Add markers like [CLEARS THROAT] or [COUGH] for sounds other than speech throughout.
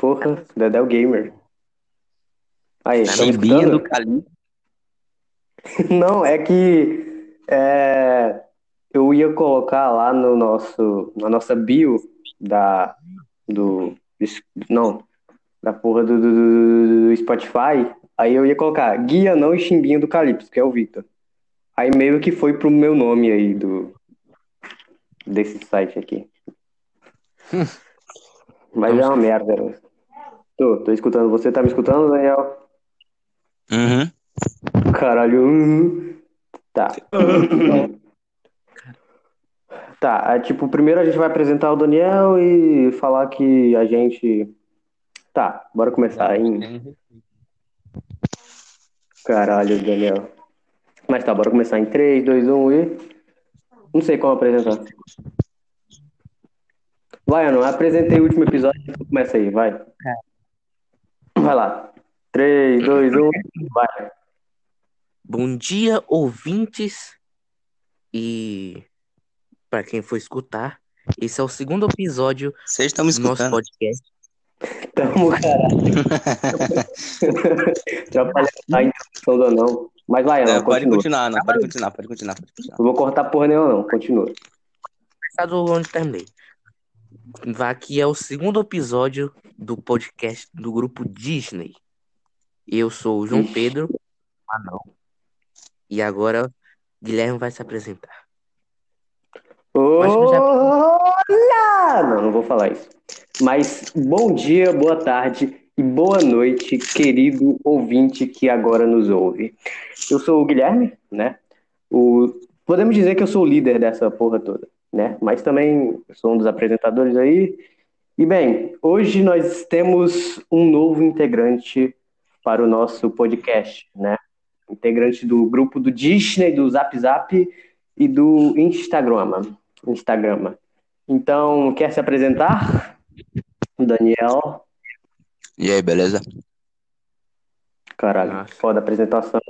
Porra, Dedé o Gamer. Aí, tá escutando? do Cali. [LAUGHS] Não, é que é, eu ia colocar lá no nosso, na nossa bio da, do, não, da porra do, do- do- Spotify, aí eu ia colocar Guia Não e Chimbinha do Calypso, que é o Victor. Aí meio que foi pro meu nome aí do desse site aqui. [LAUGHS] Mas é uma merda. Tô, tô escutando. Você tá me escutando, Daniel? Uhum. Caralho. hum. Tá. [LAUGHS] Tá, é, tipo, primeiro a gente vai apresentar o Daniel e falar que a gente. Tá, bora começar em. Caralho, Daniel. Mas tá, bora começar em 3, 2, 1 e. Não sei como apresentar. Vai, não apresentei o último episódio, começa aí, vai. Vai lá. 3, 2, 1, vai. Bom dia, ouvintes. E para quem for escutar, esse é o segundo episódio Vocês estão me do nosso escutando? podcast. Tamo, caralho. [LAUGHS] Atrapalhar a introdução do não. Mas vai, Não, não, pode continua. continuar, não. Pode continuar, pode continuar, pode continuar. Não vou cortar porra nenhuma, não. Continua. Começar do onde terminei. Aqui é o segundo episódio do podcast do grupo Disney. Eu sou o João. Pedro. Ah, não. E agora Guilherme vai se apresentar. Olá! Não, não vou falar isso. Mas bom dia, boa tarde e boa noite, querido ouvinte que agora nos ouve. Eu sou o Guilherme, né? O... Podemos dizer que eu sou o líder dessa porra toda, né? Mas também sou um dos apresentadores aí. E bem, hoje nós temos um novo integrante para o nosso podcast, né? Integrante do grupo do Disney, do Zap Zap e do Instagram. Instagram. Então, quer se apresentar? Daniel. E aí, beleza? Caralho, Nossa. foda a apresentação.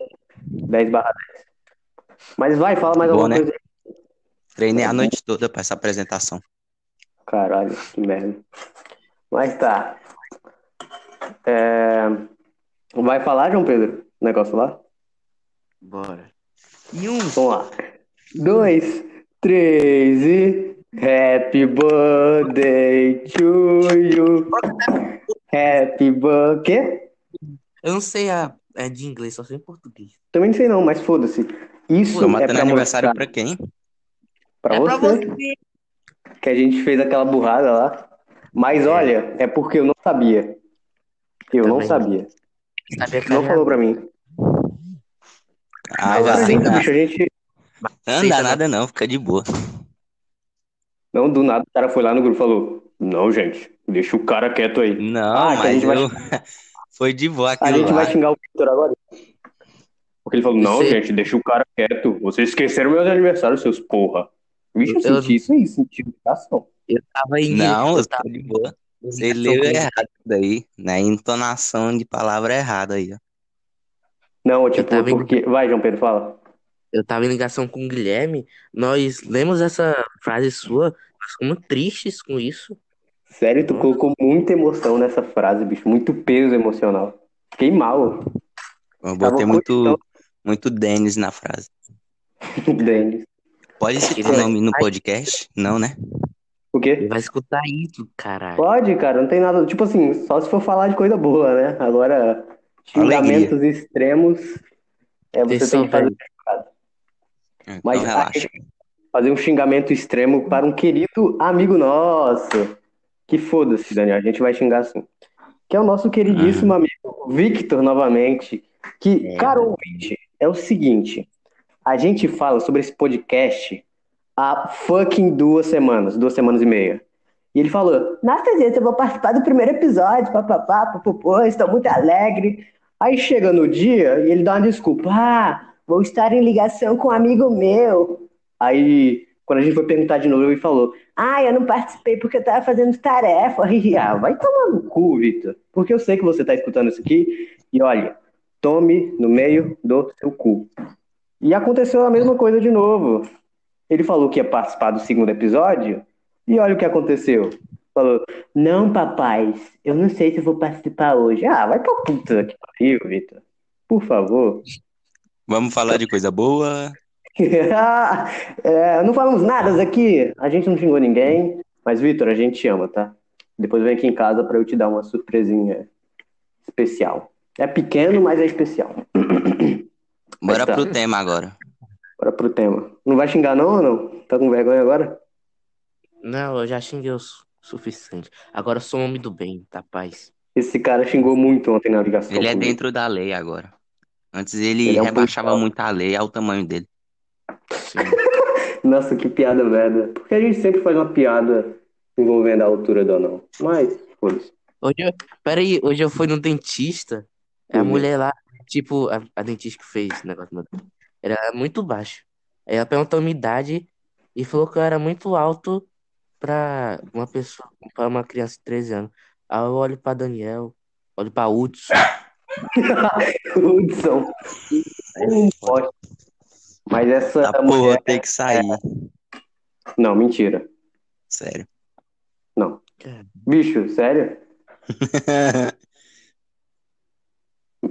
10 barra 10. Mas vai, fala mais Boa, alguma né? coisa aí. Treinei a noite toda pra essa apresentação. Caralho, que merda. Mas tá. É, Vai falar, João Pedro? O negócio lá? Bora. E um. Vamos lá. Dois, três e. Happy birthday to you. Happy birthday. Eu não sei a é de inglês, só sei em português. Também não sei não, mas foda-se. Isso Pô, é matando pra aniversário mostrar pra quem? Pra é você, pra você. que a gente fez aquela burrada lá. Mas olha, é porque eu não sabia. Eu não Também. sabia. Sabia que Não falou pra mim. Ah, Mas vai. assim, Não bicho, a gente... anda nada não, fica de boa. Não, do nada o cara foi lá no grupo e falou: Não, gente, deixa o cara quieto aí. Não, Ah, mas gente vai- eu... [LAUGHS] Foi de boa A gente lá. vai xingar o Victor agora. Porque ele falou: Não, Você- gente, deixa o cara quieto. Vocês esqueceram meus aniversários, seus porra. Vixe, eu Eu- senti isso aí, senti educação. Eu tava em. Não, eu eu tava de boa. em Você leu errado daí, né? Entonação de palavra errada aí, ó. Não, tipo, tava em- porque. Vai, João Pedro, fala. Eu tava em ligação com o Guilherme. Nós lemos essa frase sua. Nós ficamos tristes com isso. Sério, tu colocou muita emoção nessa frase, bicho. Muito peso emocional. Fiquei mal, Eu botei muito, muito Denis na frase. [LAUGHS] Denis. Pode citar o Ele- nome no podcast? Não, né? O Ele quê? vai escutar isso, caralho. Pode, cara, não tem nada. Tipo assim, só se for falar de coisa boa, né? Agora, xingamentos extremos. É, você Vocês tem que fazer. Então Mas- relaxa. fazer um xingamento extremo para um querido amigo nosso. Que foda-se, Daniel. A gente vai xingar assim. Que é o nosso queridíssimo amigo Victor, novamente. Que, É. cara, ouvinte, é o seguinte. A gente fala sobre esse podcast há fucking duas semanas, duas semanas e meia. E ele falou, nossa, gente, eu vou participar do primeiro episódio, papapá, papapô, estou muito alegre. Aí chega no dia e ele dá uma desculpa. Ah, vou estar em ligação com um amigo meu. Aí, quando a gente foi perguntar de novo, ele falou, ah, eu não participei porque eu tava fazendo tarefa. [LAUGHS] ah, vai tomar no cu, Victor. Porque eu sei que você tá escutando isso aqui. E olha, tome no meio do seu cu. E aconteceu a mesma coisa de novo. Ele falou que ia participar do segundo episódio, e olha o que aconteceu. falou: Não, papais, eu não sei se eu vou participar hoje. Ah, vai pra puta que pariu, Vitor. Por favor. Vamos falar de coisa boa. [LAUGHS] É, não falamos nada aqui. A gente não xingou ninguém. Mas, Vitor, a gente te ama, tá? Depois vem aqui em casa pra eu te dar uma surpresinha especial. É pequeno, mas é especial. Bora tá. pro tema agora. Bora pro tema. Não vai xingar não ou não? Tá com vergonha agora? Não, eu já xinguei o su- suficiente. Agora eu sou um homem do bem, da paz. Esse cara xingou muito ontem na ligação. Ele é comigo. dentro da lei agora. Antes ele, Ele é um rebaixava muito a lei ao tamanho dele. [LAUGHS] Nossa, que piada merda. Porque a gente sempre faz uma piada envolvendo a altura do anão. Mas, foda-se. Hoje eu, peraí, hoje eu fui no dentista. A Uhum. mulher lá, tipo, a, a dentista que fez o negócio meu dente, era muito baixo. Aí ela perguntou a minha idade e falou que eu era muito alto pra uma pessoa, pra uma criança de 13 anos. Aí eu olho pra Daniel, olho pra Hudson. [LAUGHS] Hudson. É. Mas essa A porra mulher. tem que sair. Não, mentira. Sério. Não. Bicho, sério? [LAUGHS]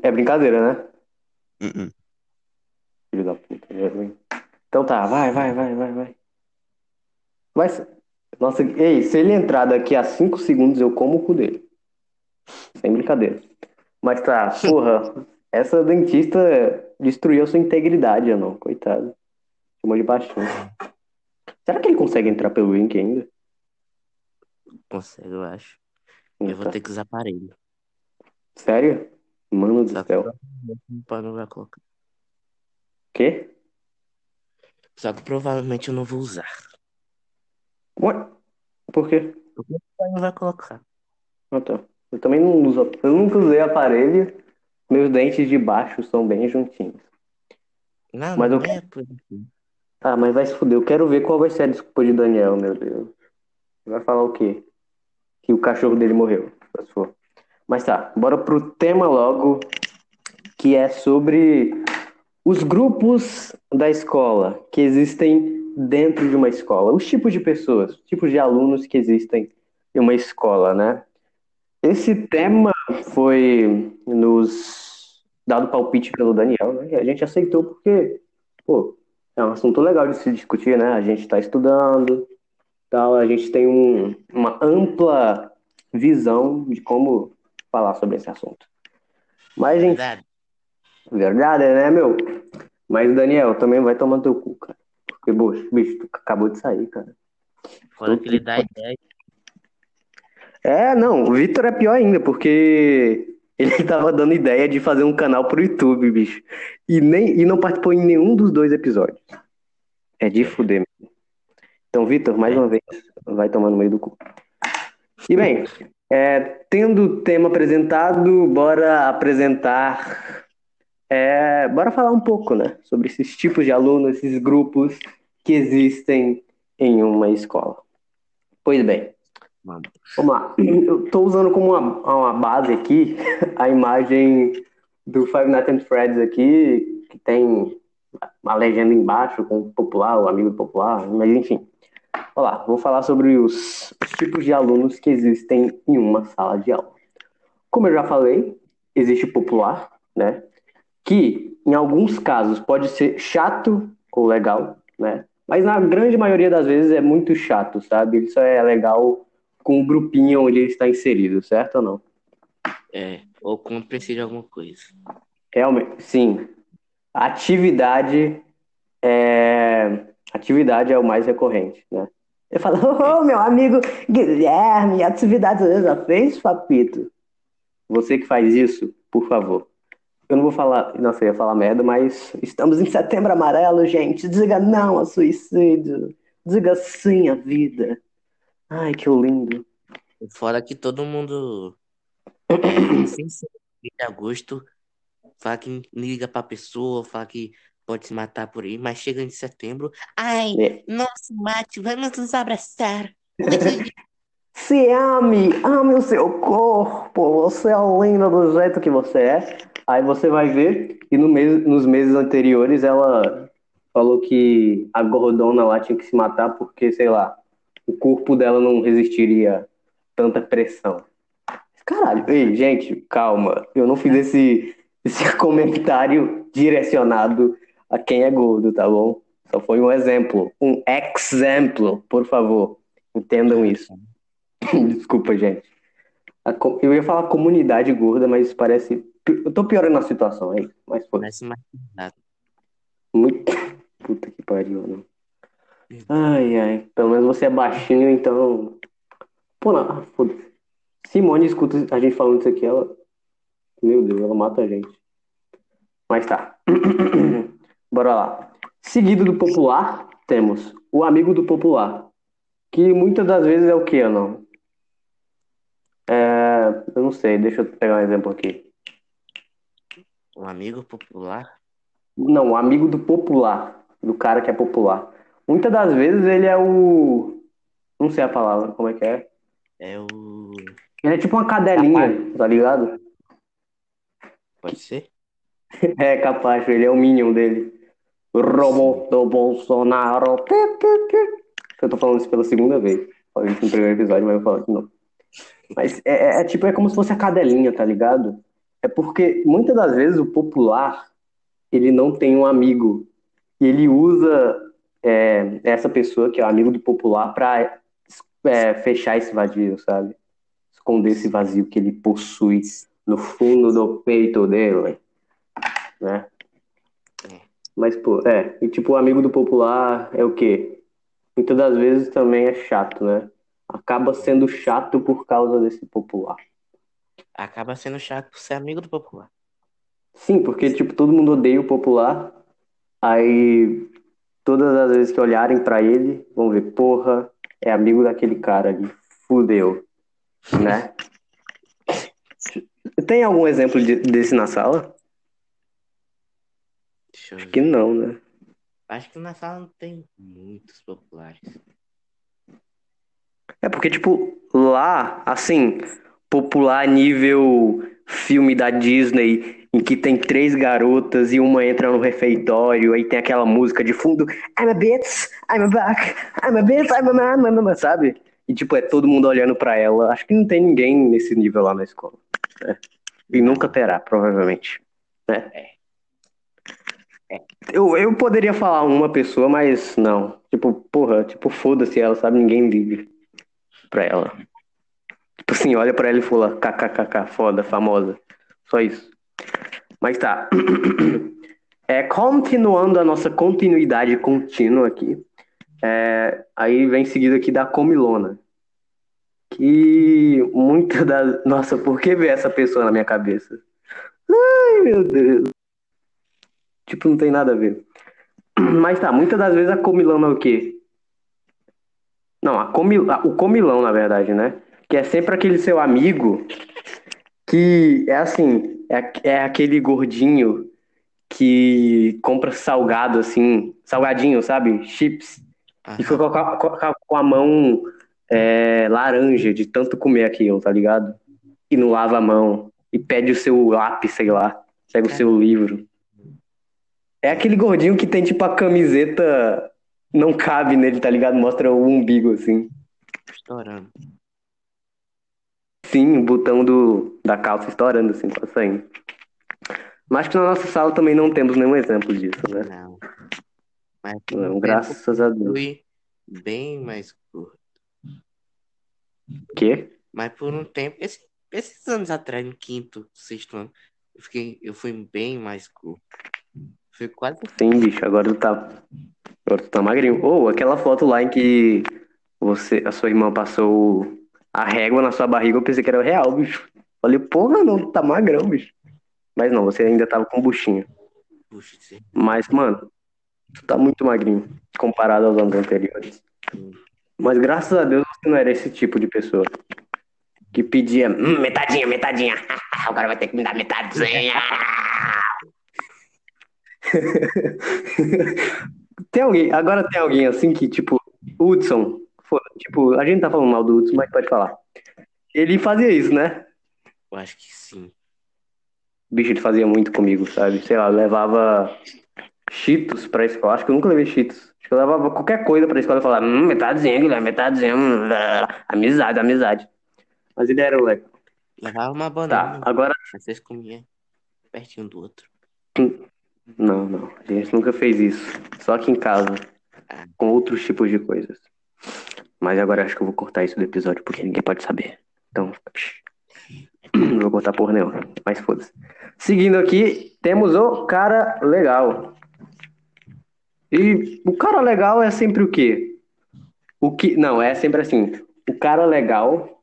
É brincadeira, né? Uh-uh. Filho da puta. Jesus. Então tá, vai, vai, vai, vai, vai. Ser- Nossa, ei, se ele entrar daqui a 5 segundos, eu como o cu dele. Sem brincadeira. Mas tá, porra, [LAUGHS] essa dentista destruiu sua integridade, não, coitado. Chamou de baixinho. Será que ele consegue entrar pelo link ainda? consegue, eu acho. Eu vou ter que usar aparelho. Sério? Mano do céu. o não vai colocar. Quê? Só que provavelmente eu não vou usar. Ué? Por quê? O pai não vai colocar. Ah, tá. Eu também não uso. Eu nunca usei aparelho. Meus dentes de baixo são bem juntinhos. Não, Mas não eu- é por aqui. Ah, mas vai se fuder. Eu quero ver qual vai ser a desculpa de Daniel, meu Deus. Vai falar o quê? Que o cachorro dele morreu. se for. Mas tá, bora pro tema logo, que é sobre os grupos da escola que existem dentro de uma escola. Os tipos de pessoas, os tipos de alunos que existem em uma escola, né? Esse tema foi nos dado palpite pelo Daniel, né? E a gente aceitou porque, pô, é um assunto legal de se discutir, né? A gente está estudando, tal, a gente tem um- uma ampla visão de como falar sobre esse assunto. Mas, gente, Verdade. verdade, né, meu? Mas, Daniel, também vai tomar teu cu, cara. Porque, bicho, bicho, tu acabou de sair, cara. Fora que ele dá ideia. É, não, o Vitor é pior ainda, porque ele [LAUGHS] tava dando ideia de fazer um canal pro YouTube, bicho. E, nem, e não participou em nenhum dos dois episódios. É de fuder. mesmo. Então, Vitor, mais uma vez, vai tomar no meio do cu. E bem, é, tendo o tema apresentado, bora apresentar. é, bora falar um pouco, né? Sobre esses tipos de alunos, esses grupos que existem em uma escola. Pois bem. Mano. Vamos lá. Eu tô usando como uma, uma base aqui [LAUGHS] a imagem do Five Nights at Freddy's aqui, que tem uma legenda embaixo com o popular, o amigo popular, mas enfim. Olha lá, vou falar sobre os, os tipos de alunos que existem em uma sala de aula. Como eu já falei, existe o popular, né? Que em alguns casos pode ser chato ou legal, né? Mas na grande maioria das vezes é muito chato, sabe? Ele só é legal com o grupinho onde ele está inserido, certo ou não? É, ou quando precisa de alguma coisa. Realmente, sim. Atividade é atividade é o mais recorrente, né? Ele fala, ô meu amigo Guilherme, atividade você já fez, papito? Você que faz isso, por favor. Eu não vou falar, nossa, eu ia falar merda, mas estamos em setembro amarelo, gente. Diga não ao suicídio. Diga sim à vida. Ai, que lindo. Fora que todo mundo, [COUGHS] de agosto, fala que liga pra pessoa, fala que pode se matar por aí, mas chega em setembro, ai, É. mate, vamos nos abraçar. [LAUGHS] Se ame, ame o seu corpo. Você é linda do jeito que você é. Aí você vai ver, e no mês, nos meses anteriores ela falou que a gordona lá tinha que se matar porque, sei lá, o corpo dela não resistiria tanta pressão. Caralho, ei, gente, calma. Eu não fiz esse, esse [LAUGHS] comentário direcionado a quem é gordo, tá bom? Só foi um exemplo. Um exemplo, por favor. Entendam isso. [LAUGHS] Desculpa, gente. Eu ia falar comunidade gorda, mas parece. Eu tô piorando a situação aí, mas foi. Parece mais nada. Muito. [LAUGHS] Puta que pariu, não. Ai, ai. Pelo menos você é baixinho, então. Pô, não. Foda-se. Simone escuta a gente falando isso aqui, ela. Meu Deus, ela mata a gente. Mas tá. [CLEARS THROAT] Bora lá. Seguido do popular, temos o amigo do popular. Que muitas das vezes é o que, não? É, eu não sei, deixa eu pegar um exemplo aqui. Um amigo popular? Não, o amigo do popular. Do cara que é popular. Muitas das vezes ele é o. Não sei a palavra, como é que é? É o. Ele é tipo uma cadelinha, tá ligado? Pode ser? [LAUGHS] É capaz, ele é o Minion dele. Robô do Bolsonaro. Eu tô falando isso pela segunda vez. Falei isso no primeiro episódio, mas eu vou falar de novo. Mas é, é, é, tipo, é como se fosse a cadelinha, tá ligado? É porque muitas das vezes o popular ele não tem um amigo. E ele usa é, essa pessoa, que é o amigo do popular, pra é, fechar esse vazio, sabe? Esconder esse vazio que ele possui no fundo do peito dele, né? Mas, pô, é, e tipo, o amigo do popular é o quê? Muitas das vezes também é chato, né? Acaba sendo chato por causa desse popular. Acaba sendo chato por ser amigo do popular. Sim, porque, tipo, todo mundo odeia o popular, aí todas as vezes que olharem para ele, vão ver, porra, é amigo daquele cara ali, fudeu, né? [LAUGHS] Tem algum exemplo de, desse na sala? Deixa eu Acho ver. que não, né? Acho que na sala não tem muitos populares. É porque, tipo, lá, assim, popular nível filme da Disney, em que tem três garotas e uma entra no refeitório, aí tem aquela música de fundo, I'm a bitch, I'm a back, I'm a bitch, I'm a man, man, man, sabe? E, tipo, é todo mundo olhando pra ela. Acho que não tem ninguém nesse nível lá na escola. né? E nunca terá, provavelmente. Né? Eu, eu poderia falar uma pessoa, mas não. Tipo, porra, tipo, foda-se ela, sabe? Ninguém liga pra ela. Tipo assim, olha pra ela e fala, kkkk, foda, famosa. Só isso. Mas tá. [CLEARS THROAT] É, continuando a nossa continuidade contínua aqui. é, aí vem seguido aqui da comilona. Que muita da. [LAUGHS] Nossa, por que ver essa pessoa na minha cabeça? Ai, meu Deus. Tipo, não tem nada a ver. [CLEARS THROAT] Mas tá, muitas das vezes a comilona é o quê? Não, a comil... o comilão, na verdade, né? Que é sempre aquele seu amigo que é assim, é, é aquele gordinho que compra salgado, assim, salgadinho, sabe? Chips. E Aham. fica com a, mão é, laranja de tanto comer aquilo, tá ligado? E não lava a mão. E pede o seu lápis, sei lá. Pega o seu livro. É aquele gordinho que tem tipo a camiseta não cabe nele, tá ligado? Mostra o umbigo assim. Estourando. Sim, o botão do, da calça estourando assim, quase saindo. Mas que na nossa sala também não temos nenhum exemplo disso, né? Não. Mas Não, graças a Deus. fui bem mais curto. Quê? Mas por um tempo, esse- esses anos atrás, no quinto, sexto ano, eu, fiquei, eu fui bem mais curto. Fui quase Sim, bicho, agora tu tá. Agora tu tá magrinho. Ou aquela foto lá em que você, a sua irmã passou a régua na sua barriga, eu pensei que era real, bicho. Falei, porra, não, tu tá magrão, bicho. Mas não, você ainda tava com buchinho. puxa. Mas, mano, tu tá muito magrinho comparado aos anos anteriores. Mas graças a Deus você não era esse tipo de pessoa. Que pedia, "Hum, metadinha, metadinha. [LAUGHS] Cara vai ter que me dar metadinha. [LAUGHS] [LAUGHS] tem alguém, agora tem alguém assim que, tipo, Hudson, tipo, a gente tá falando mal do Hudson, mas pode falar. Ele fazia isso, né? Eu acho que sim. Bicho, ele fazia muito comigo, sabe? Sei lá, levava Cheetos pra escola. Acho que eu nunca levei Cheetos. Acho que eu levava qualquer coisa pra escola e falava, hum, metadezinha, Guilherme, metadezinha. hum. Amizade, amizade. As ideias eram legais. Levava uma Tá, banana. agora. Mas vocês comiam pertinho do outro. Não, não. A gente nunca fez isso. Só aqui em casa. Com outros tipos de coisas. Mas agora acho que eu vou cortar isso do episódio porque ninguém pode saber. Então. [CLEARS THROAT] Não vou cortar porra nenhuma. Mas foda-se. Seguindo aqui, temos o cara legal. E o cara legal é sempre o quê? O que. Não, é sempre assim. O cara legal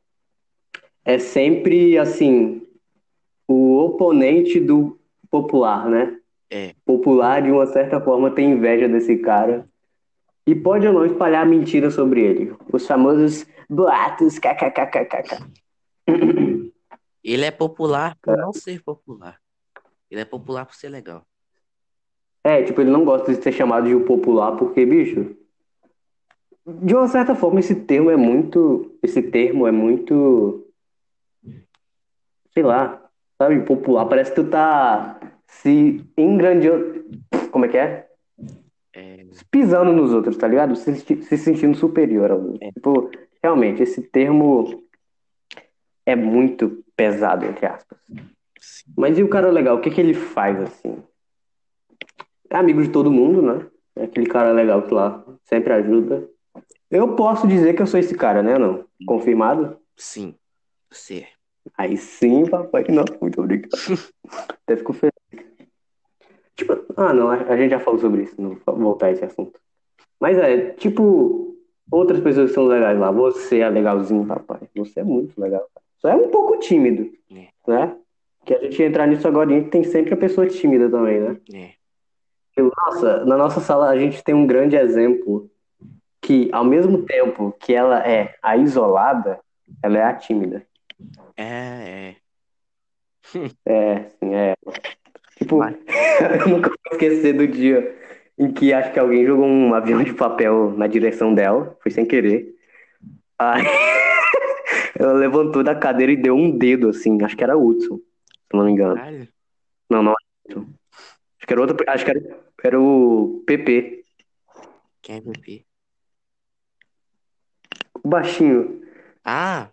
é sempre assim. O oponente do popular, né? É. Popular, de uma certa forma, tem inveja desse cara. E pode ou não espalhar mentira sobre ele. Os famosos boatos, kkkkkk. Ele é popular por não ser popular. Ele é popular por ser legal. É, tipo, ele não gosta de ser chamado de o popular porque, bicho, de uma certa forma esse termo é muito, esse termo é muito, sei lá, sabe, popular, parece que tu tá se engrandiando, como é que é? É, Pisando nos outros, tá ligado? Se, se sentindo superior aos outros. É. Tipo, realmente, esse termo é muito pesado, entre aspas. sim. Mas e o cara legal, o que que ele faz assim? É amigo de todo mundo, né? É aquele cara legal que lá sempre ajuda. Eu posso dizer que eu sou esse cara, né? Não? Confirmado? Sim. Você. Aí sim, papai. Não, muito obrigado. [LAUGHS] Até fico feliz. Tipo, ah, não, a a gente já falou sobre isso, não vou voltar a esse assunto. Mas é, tipo, outras pessoas que são legais lá. Você é legalzinho, papai. Você é muito legal. Só é um pouco tímido, É. né? Que a gente entrar nisso agora, a gente tem sempre a pessoa tímida também, né? É. Nossa, na nossa sala a gente tem um grande exemplo que, ao mesmo tempo que ela é a isolada, ela é a tímida. É, é. É, sim, é. Tipo, [LAUGHS] eu nunca vou esquecer do dia em que acho que alguém jogou um avião de papel na direção dela, foi sem querer. Aí [LAUGHS] ela levantou da cadeira e deu um dedo, assim, acho que era Hudson, se não me engano. Caralho. Não, não era Hudson. Acho que era outro, acho que era, era o PP, Quem é PP? o baixinho. Ah,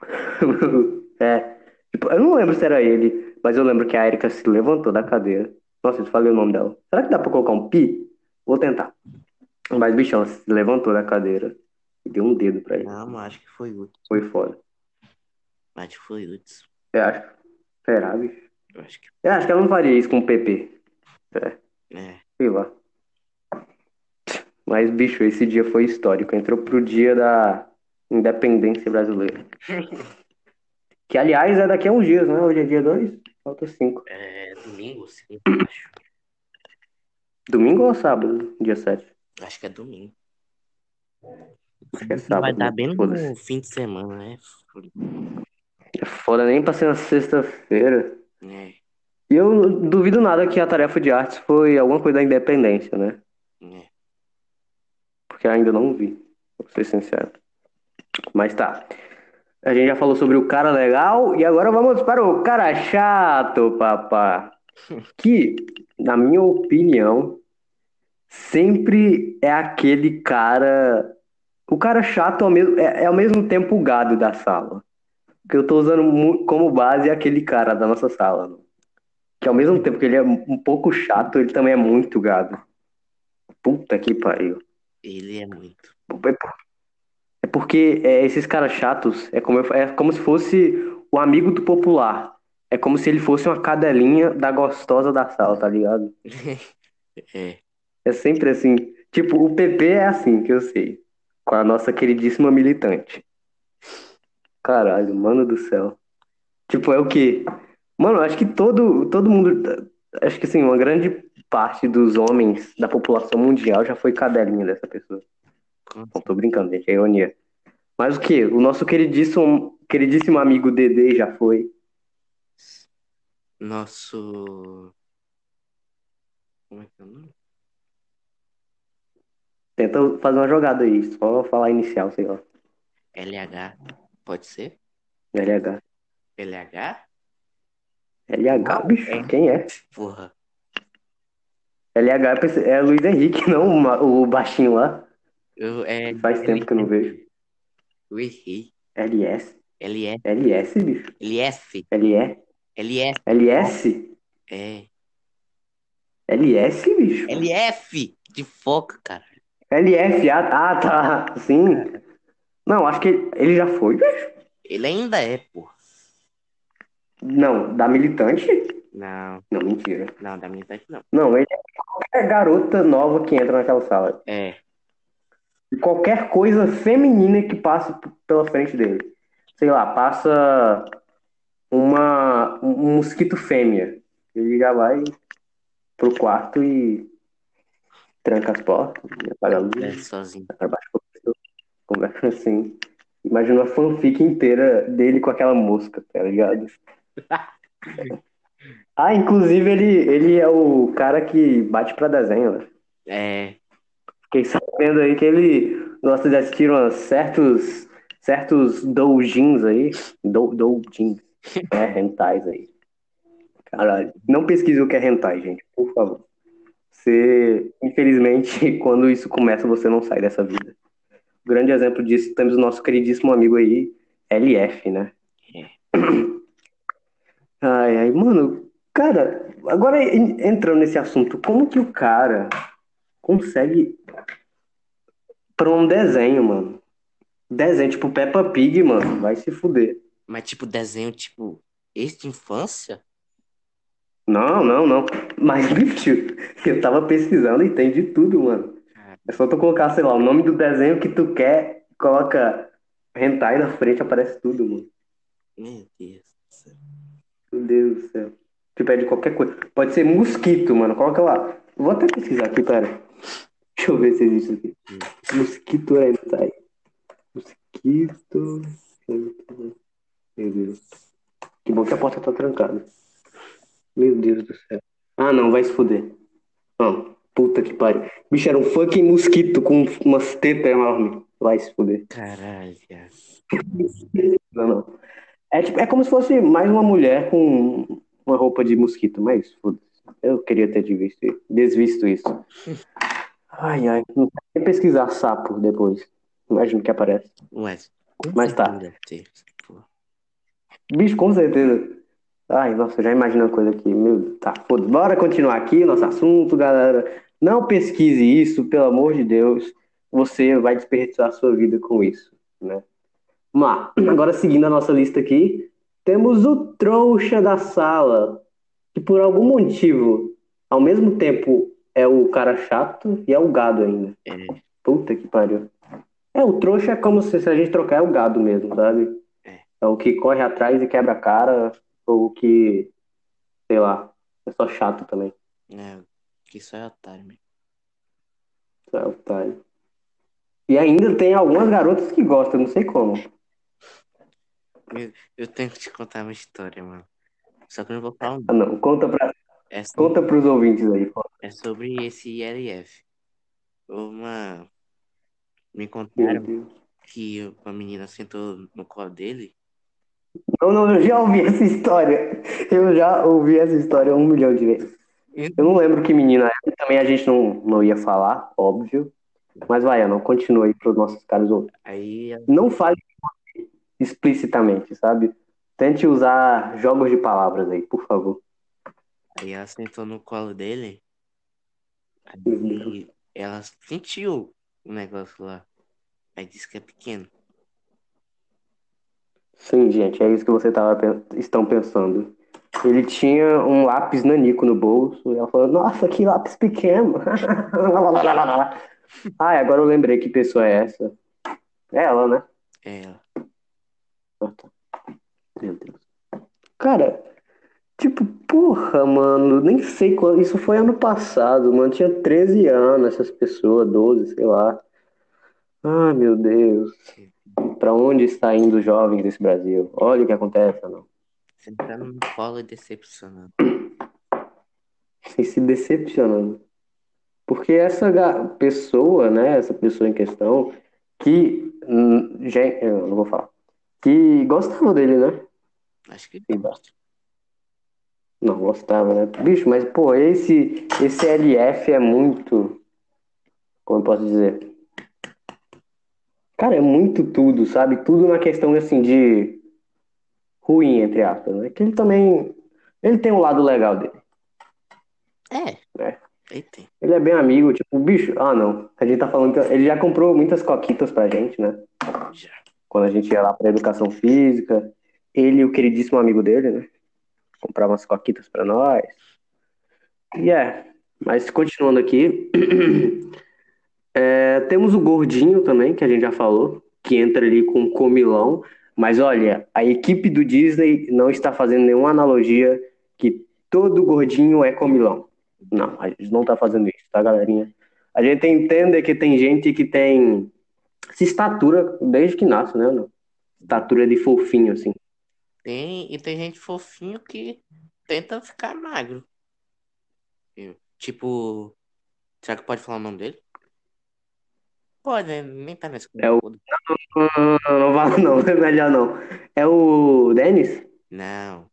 [LAUGHS] É. Tipo, eu não lembro se era ele, mas eu lembro que a Erika se levantou da cadeira. Nossa, eu falei o nome dela. Será que dá pra colocar um pi? Vou tentar. Mas, bichão, se levantou da cadeira e deu um dedo pra ele. não, mas acho que foi Hudson. Foi foda. Acho que foi Hudson. Eu acho. Será, bicho? Eu acho que. Eu acho que ela não faria isso com o PP. É. Sei lá. Mas, bicho, esse dia foi histórico. Entrou pro dia da independência brasileira. [LAUGHS] Que, aliás, é daqui a uns dias, né? Hoje é dia 2, falta 5. É domingo, sim, acho. Domingo ou sábado? Dia 7. Acho que é domingo. Acho que é Vai sábado. dar bem no fim de semana, né? É foda nem pra ser na sexta-feira. É, E eu duvido nada que a tarefa de artes foi alguma coisa da independência, né? é. Porque ainda não vi, vou ser sincero. Mas tá. A gente já falou sobre o cara legal e agora vamos para o cara chato, papá. [LAUGHS] Que, na minha opinião, sempre é aquele cara. O cara chato ao mesmo, é, é ao mesmo tempo o gado da sala. Que eu tô usando como base aquele cara da nossa sala. né? Que ao mesmo tempo que ele é um pouco chato, ele também é muito gado. Puta que pariu. Ele é muito. É é porque é, esses caras chatos é como, eu- é como se fosse o amigo do popular. É como se ele fosse uma cadelinha da gostosa da sala, tá ligado? [LAUGHS] É. É sempre assim. Tipo, o PP é assim, que eu sei. Com a nossa queridíssima militante. Caralho, mano do céu. Tipo, é o quê? Mano, acho que todo, todo mundo. Acho que assim, uma grande parte dos homens da população mundial já foi cadelinha dessa pessoa. Não tô brincando, gente, é ironia. Mas o que? O nosso queridíssimo, queridíssimo amigo Dedê já foi. Nosso. Como é que é o nome? Tenta fazer uma jogada aí, só falar inicial, sei lá. LH. Pode ser? LH. LH? LH, bicho, é. quem é? Porra. LH pensei- é Luiz Henrique, [LAUGHS] não o baixinho lá. Eu, é, Faz tempo que eu não vejo. eu errei. LS. LF. LS, bicho? LF. LE? LF. LS? É. LS, bicho? LF. De foca, cara. LF, ah, ah, tá. Sim. Não, acho que ele, ele já foi, bicho. Ele ainda é, pô. Não, da militante? Não, Não, mentira. não, da idade não. Não, ele é qualquer garota nova que entra naquela sala. É. E qualquer coisa feminina que passe p- pela frente dele. Sei lá, passa uma, um mosquito fêmea. Ele já vai pro quarto e tranca as portas, apaga a É, luz, sozinho. vai pra baixo, conversa assim. Imagina uma fanfic inteira dele com aquela mosca, tá ligado? [LAUGHS] Ah, inclusive ele, ele é o cara que bate pra desenho, né? É. Fiquei sabendo aí que ele gosta de assistir umas certos, certos doujins aí. Dou, doujins. [LAUGHS] É, hentais aí. Caralho. Não pesquise o que é hentai, gente, por favor. Você, infelizmente, [LAUGHS] quando isso começa, você não sai dessa vida. grande exemplo disso temos o nosso queridíssimo amigo aí, LF, né? Ai, ai, mano, cara, agora en- entrando nesse assunto, como que o cara consegue pra um desenho, mano? Desenho, tipo Peppa Pig, mano, vai se fuder. Mas, tipo, desenho, tipo, esse de infância? Não, não, não. Mas, [LAUGHS] bicho, eu tava pesquisando e tem de tudo, mano. É só tu colocar, sei lá, o nome do desenho que tu quer, coloca hentai na frente, aparece tudo, mano. Meu Deus do céu. Meu Deus do céu. Tu pede qualquer coisa. Pode ser mosquito, mano. Coloca lá. Vou até pesquisar aqui, pera. Deixa eu ver se existe aqui. Mosquito hentai. Mosquito. Meu Deus. Que bom que a porta tá trancada. Meu Deus do céu. Ah, não, vai se fuder. Não, puta que pariu. Bicho, era um fucking mosquito com umas tetas enormes. Vai se fuder. Caralho. Não, não. É, tipo, é como se fosse mais uma mulher com uma roupa de mosquito, mas foda-se. Eu queria ter desvisto, desvisto isso. [LAUGHS] Ai, ai. Não nem pesquisar sapo depois. Imagino que aparece. Mas, Mas tá. pô. Bicho, com certeza. Ai, nossa, já imagino uma coisa aqui. Meu, tá, foda Bora continuar aqui nosso assunto, galera. Não pesquise isso, pelo amor de Deus. Você vai desperdiçar a sua vida com isso, né? Mas, agora seguindo a nossa lista aqui, temos o trouxa da sala, que por algum motivo, ao mesmo tempo, é o cara chato e é o gado ainda. É. Puta que pariu. É, o trouxa é como se, se a gente trocar é o gado mesmo, sabe? É. É o que corre atrás e quebra a cara, ou o que, sei lá, é só chato também. É, que só é otário, mesmo. É otário. E ainda tem algumas garotas que gostam, não sei como. Eu tenho que te contar uma história, mano. Só que eu não vou falar um Ah, não, conta, pra, sobre, conta pros ouvintes aí. pô. É sobre esse ILF. Uma. Me contaram que uma menina sentou no colo dele. Não, não, eu já ouvi essa história. Eu já ouvi essa história um milhão de vezes. Eu não lembro que menina é. Também a gente não, não ia falar, óbvio. Mas vai, não, continua aí pros nossos caros ouvintes. Aí Não fale explicitamente, sabe? Tente usar jogos de palavras aí, por favor. Aí ela sentou no colo dele. Uhum. Aí ela sentiu o negócio lá. Aí disse que é pequeno. Sim, gente, é isso que você tava, estão pensando. Ele tinha um lápis nanico no bolso, e ela falou, nossa, que lápis pequeno. [LAUGHS] Ai, agora eu lembrei que pessoa é essa. É ela, né? É ela. Ah, tá. Meu Deus. Cara, tipo, porra, mano, nem sei quando. Isso foi ano passado, mano. Tinha 13 anos essas pessoas, 12, sei lá. Ai, meu Deus. Pra onde está indo os jovens desse Brasil? Olha o que acontece, não. Sentando no colo e decepcionando. E se decepcionando. Porque essa pessoa, né, essa pessoa em questão, que, hum, gente, eu não vou falar, que gostava dele, né? Acho que Sim, basta. Não, gostava, né? Bicho, mas, pô, esse, esse LF é muito. Como eu posso dizer? Cara, é muito tudo, sabe? Tudo na questão, assim, de ruim, entre aspas, né? Que ele também. Ele tem um lado legal dele. É. É. Ele é bem amigo, tipo, bicho. Ah, não. A gente tá falando que ele já comprou muitas coquitas pra gente, né? Já. Quando a gente ia lá pra educação física. Ele e o queridíssimo amigo dele, né? Comprava umas coquitas pra nós. E é. Mas continuando aqui. [CLEARS THROAT] é, temos o gordinho também, que a gente já falou, que entra ali com o comilão. Mas olha, a equipe do Disney não está fazendo nenhuma analogia que todo gordinho é comilão. Não, a gente não tá fazendo isso, tá, galerinha? A gente entende que tem gente que tem essa estatura desde que nasce, né? Estatura de fofinho, assim. Tem, e tem gente fofinho que tenta ficar magro. Tipo, será que pode falar o nome dele? Pode, né? Nem tá nesse É o- Não, não, não não, [LAUGHS] é melhor não. É o Denis? Não.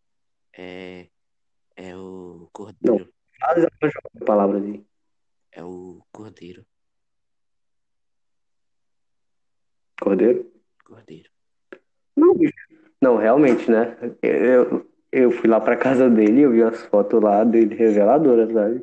É. É o Cordeiro. Fala a palavra ali. É o Cordeiro. Cordeiro? Cordeiro. Não, bicho. Não, realmente, né? Eu, eu fui lá pra casa dele e eu vi as fotos lá dele reveladoras, sabe?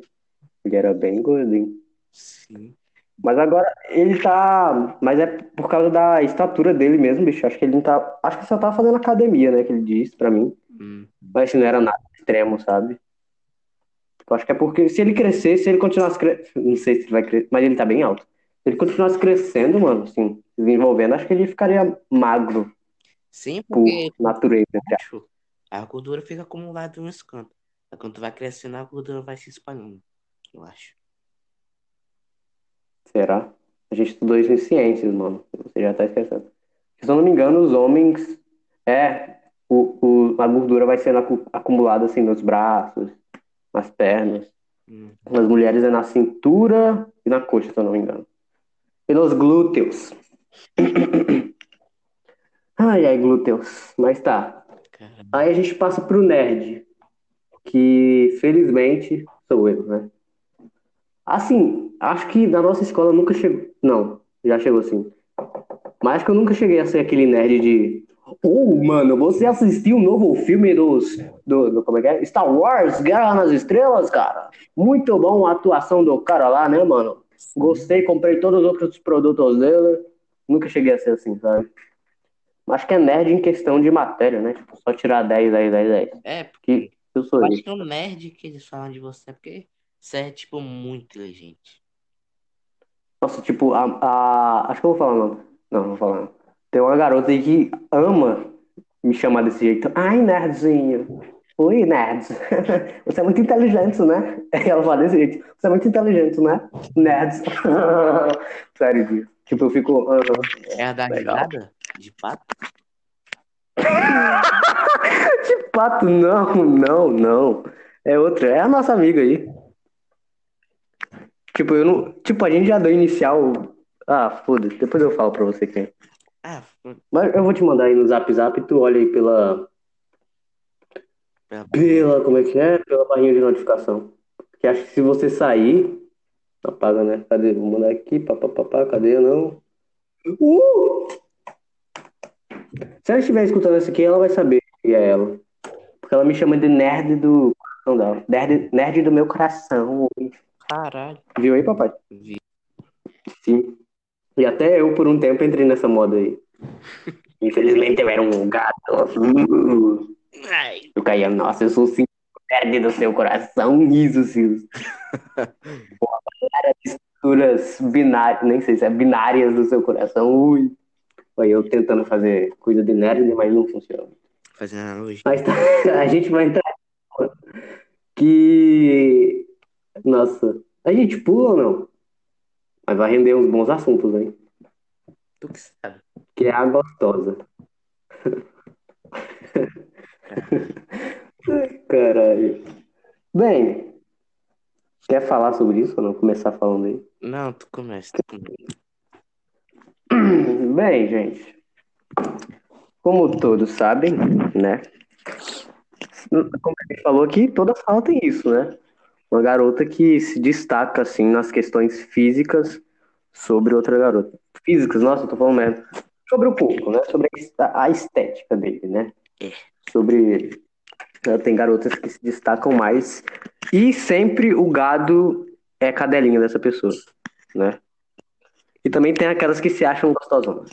Ele era bem gordinho. Sim. Mas agora ele tá. Mas é por causa da estatura dele mesmo, bicho. Acho que ele não tá. Acho que só tá fazendo academia, né? Que ele disse pra mim. Hum. Mas assim, não era nada extremo, sabe? Eu acho que é porque se ele crescesse, se ele continuasse crescendo. Não sei se ele vai crescer, mas ele tá bem alto. Se ele continuasse crescendo, mano, assim, desenvolvendo, acho que ele ficaria magro Sim, por porque natureza. entre aspas. Acho. A gordura fica acumulada nos cantos. Aí Quando tu vai crescendo, a gordura vai se espalhando. Eu acho. Será? A gente estudou isso em ciências, mano. Você já tá esquecendo. Se eu não me engano, os homens. É. O, o, a gordura vai sendo acu- acumulada assim nos braços, nas pernas. Hum. Nas mulheres é na cintura e na coxa, se eu não me engano. E nos glúteos. [CLEARS THROAT] Ai, ai, glúteos. Mas tá. Cara, Aí a gente passa pro nerd. Que felizmente sou eu, né? Assim, acho que na nossa escola nunca chegou. Não, já chegou assim. Mas acho que eu nunca cheguei a ser aquele nerd de. Oh, mano, você assistiu o novo filme dos. Do, do- como é que é? Star Wars, Guerra nas Estrelas, cara? Muito bom a atuação do cara lá, né, mano? Gostei, comprei todos os outros produtos dele. Nunca cheguei a ser assim, sabe? Acho que é nerd em questão de matéria, né? Tipo, só tirar 10, 10, 10, 10. é, porque Que eu sou isso. acho que o nerd que eles falam de você é porque você é, tipo, muito inteligente. Nossa, tipo, a, a- Acho que eu vou falar não. Não, vou falar não. Tem uma garota aí que ama me chamar desse jeito. Ai, nerdzinho. Oi, nerd. [LAUGHS] Você é muito inteligente, né? [LAUGHS] Ela fala desse jeito. Você é muito inteligente, né? Nerds. [LAUGHS] Sério. Tipo, eu fico. É a da Legal. De pato? [LAUGHS] De pato, não, não, não. É outra. É a nossa amiga aí. Tipo, eu não. Tipo, a gente já deu inicial. Ah, foda-se. Depois eu falo pra você quem. é. Ah, Mas eu vou te mandar aí no zap zap e tu olha aí pela. pela-. Como é que é? Pela barrinha de notificação. Porque acho que se você sair. Apaga, né? Cadê? Vou mandar aqui. Papapá, cadê? Não. Uh! Se ela estiver escutando isso aqui, ela vai saber que é ela. Porque ela me chama de nerd do coração dela. Nerd, nerd do meu coração. Caralho. Viu aí, papai? Vi. Sim. E até eu, por um tempo, entrei nessa moda aí. [LAUGHS] Infelizmente, eu era um gato. Ai, Eu caía, nossa, eu sou sim nerd do seu coração, isso, Silas. [LAUGHS] Várias estruturas binárias, nem sei se é binárias do seu coração, ui. Aí eu tentando fazer coisa de nerd, mas não funciona. fazendo analogia. Mas tá, [LAUGHS] a gente vai entrar. Que. Nossa, a gente pula ou não? Mas vai render uns bons assuntos, hein? Tu que sabe. Que é a gostosa. [LAUGHS] Caralho. Bem, quer falar sobre isso ou não? Começar falando aí? Não, tu começa, tu começa. [CLEARS THROAT] Bem, gente. Como todos sabem, né? Como a gente falou aqui, toda fala tem isso, né? Uma garota que se destaca, assim, nas questões físicas sobre outra garota. Físicas, nossa, eu tô falando mesmo. Sobre o corpo, né? Sobre a estética dele, né? É. sobre. né, tem garotas que se destacam mais. E sempre o gado é cadelinha dessa pessoa, né? E também tem aquelas que se acham gostosonas,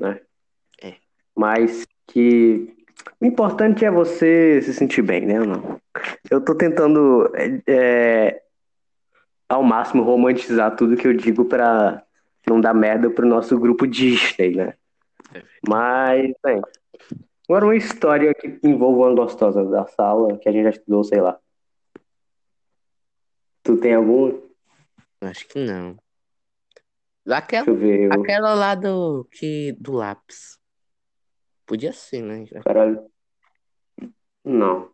né? É. Mas que o importante é você se sentir bem, né? Não. Eu tô tentando é, é, ao máximo romantizar tudo que eu digo pra não dar merda pro nosso grupo Disney, né? Mas, bem. Agora uma história que envolva uma gostosa da sala, que a gente já estudou, sei lá. Tu tem algum? Acho que não. Aquela, ver. Eu... aquela lá do, que, do lápis. Podia ser, né? Caralho. Não.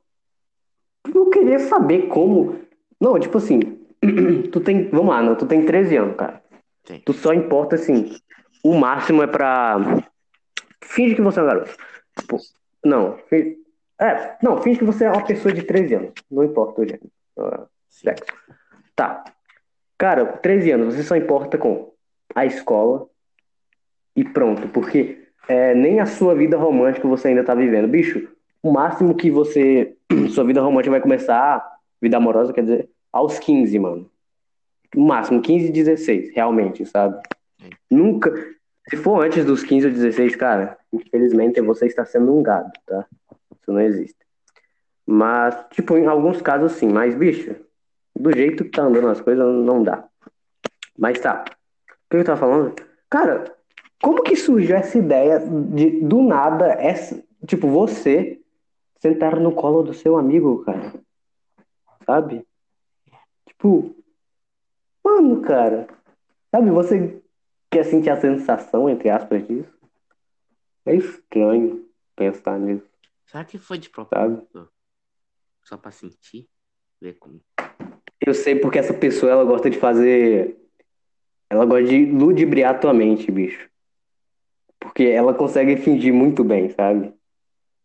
Eu queria saber como. Não, tipo assim. [CLEARS THROAT] Tu tem. Vamos lá, não. Tu tem 13 anos, cara. Tem. Tu só importa assim. O máximo é pra. Finge que você é um garoto. Tipo, não. fi- É, não, finge que você é uma pessoa de 13 anos. Não importa o gênero. Sexo. Tá. Cara, 13 anos, você só importa com a escola e pronto. Porque é, nem a sua vida romântica você ainda tá vivendo. Bicho, o máximo que você. [CLEARS THROAT] Sua vida romântica vai começar, vida amorosa, quer dizer, aos 15, mano. O máximo, 15 e 16, realmente, sabe? Nunca. Se for antes dos 15 ou 16, cara, infelizmente você está sendo um gado, tá? Isso não existe. Mas, tipo, em alguns casos sim, mas, bicho, do jeito que tá andando as coisas, não dá. Mas tá. O que eu tava falando? Cara, como que surgiu essa ideia de, do nada, essa, tipo, você sentar no colo do seu amigo, cara? Sabe? Tipo, mano, cara, sabe, você quer sentir a sensação, entre aspas, disso? É estranho pensar nisso, Será que foi de propósito? Só pra sentir? Ver como. Eu sei porque essa pessoa, ela gosta de fazer... Ela gosta de ludibriar tua mente, bicho. Porque ela consegue fingir muito bem, sabe?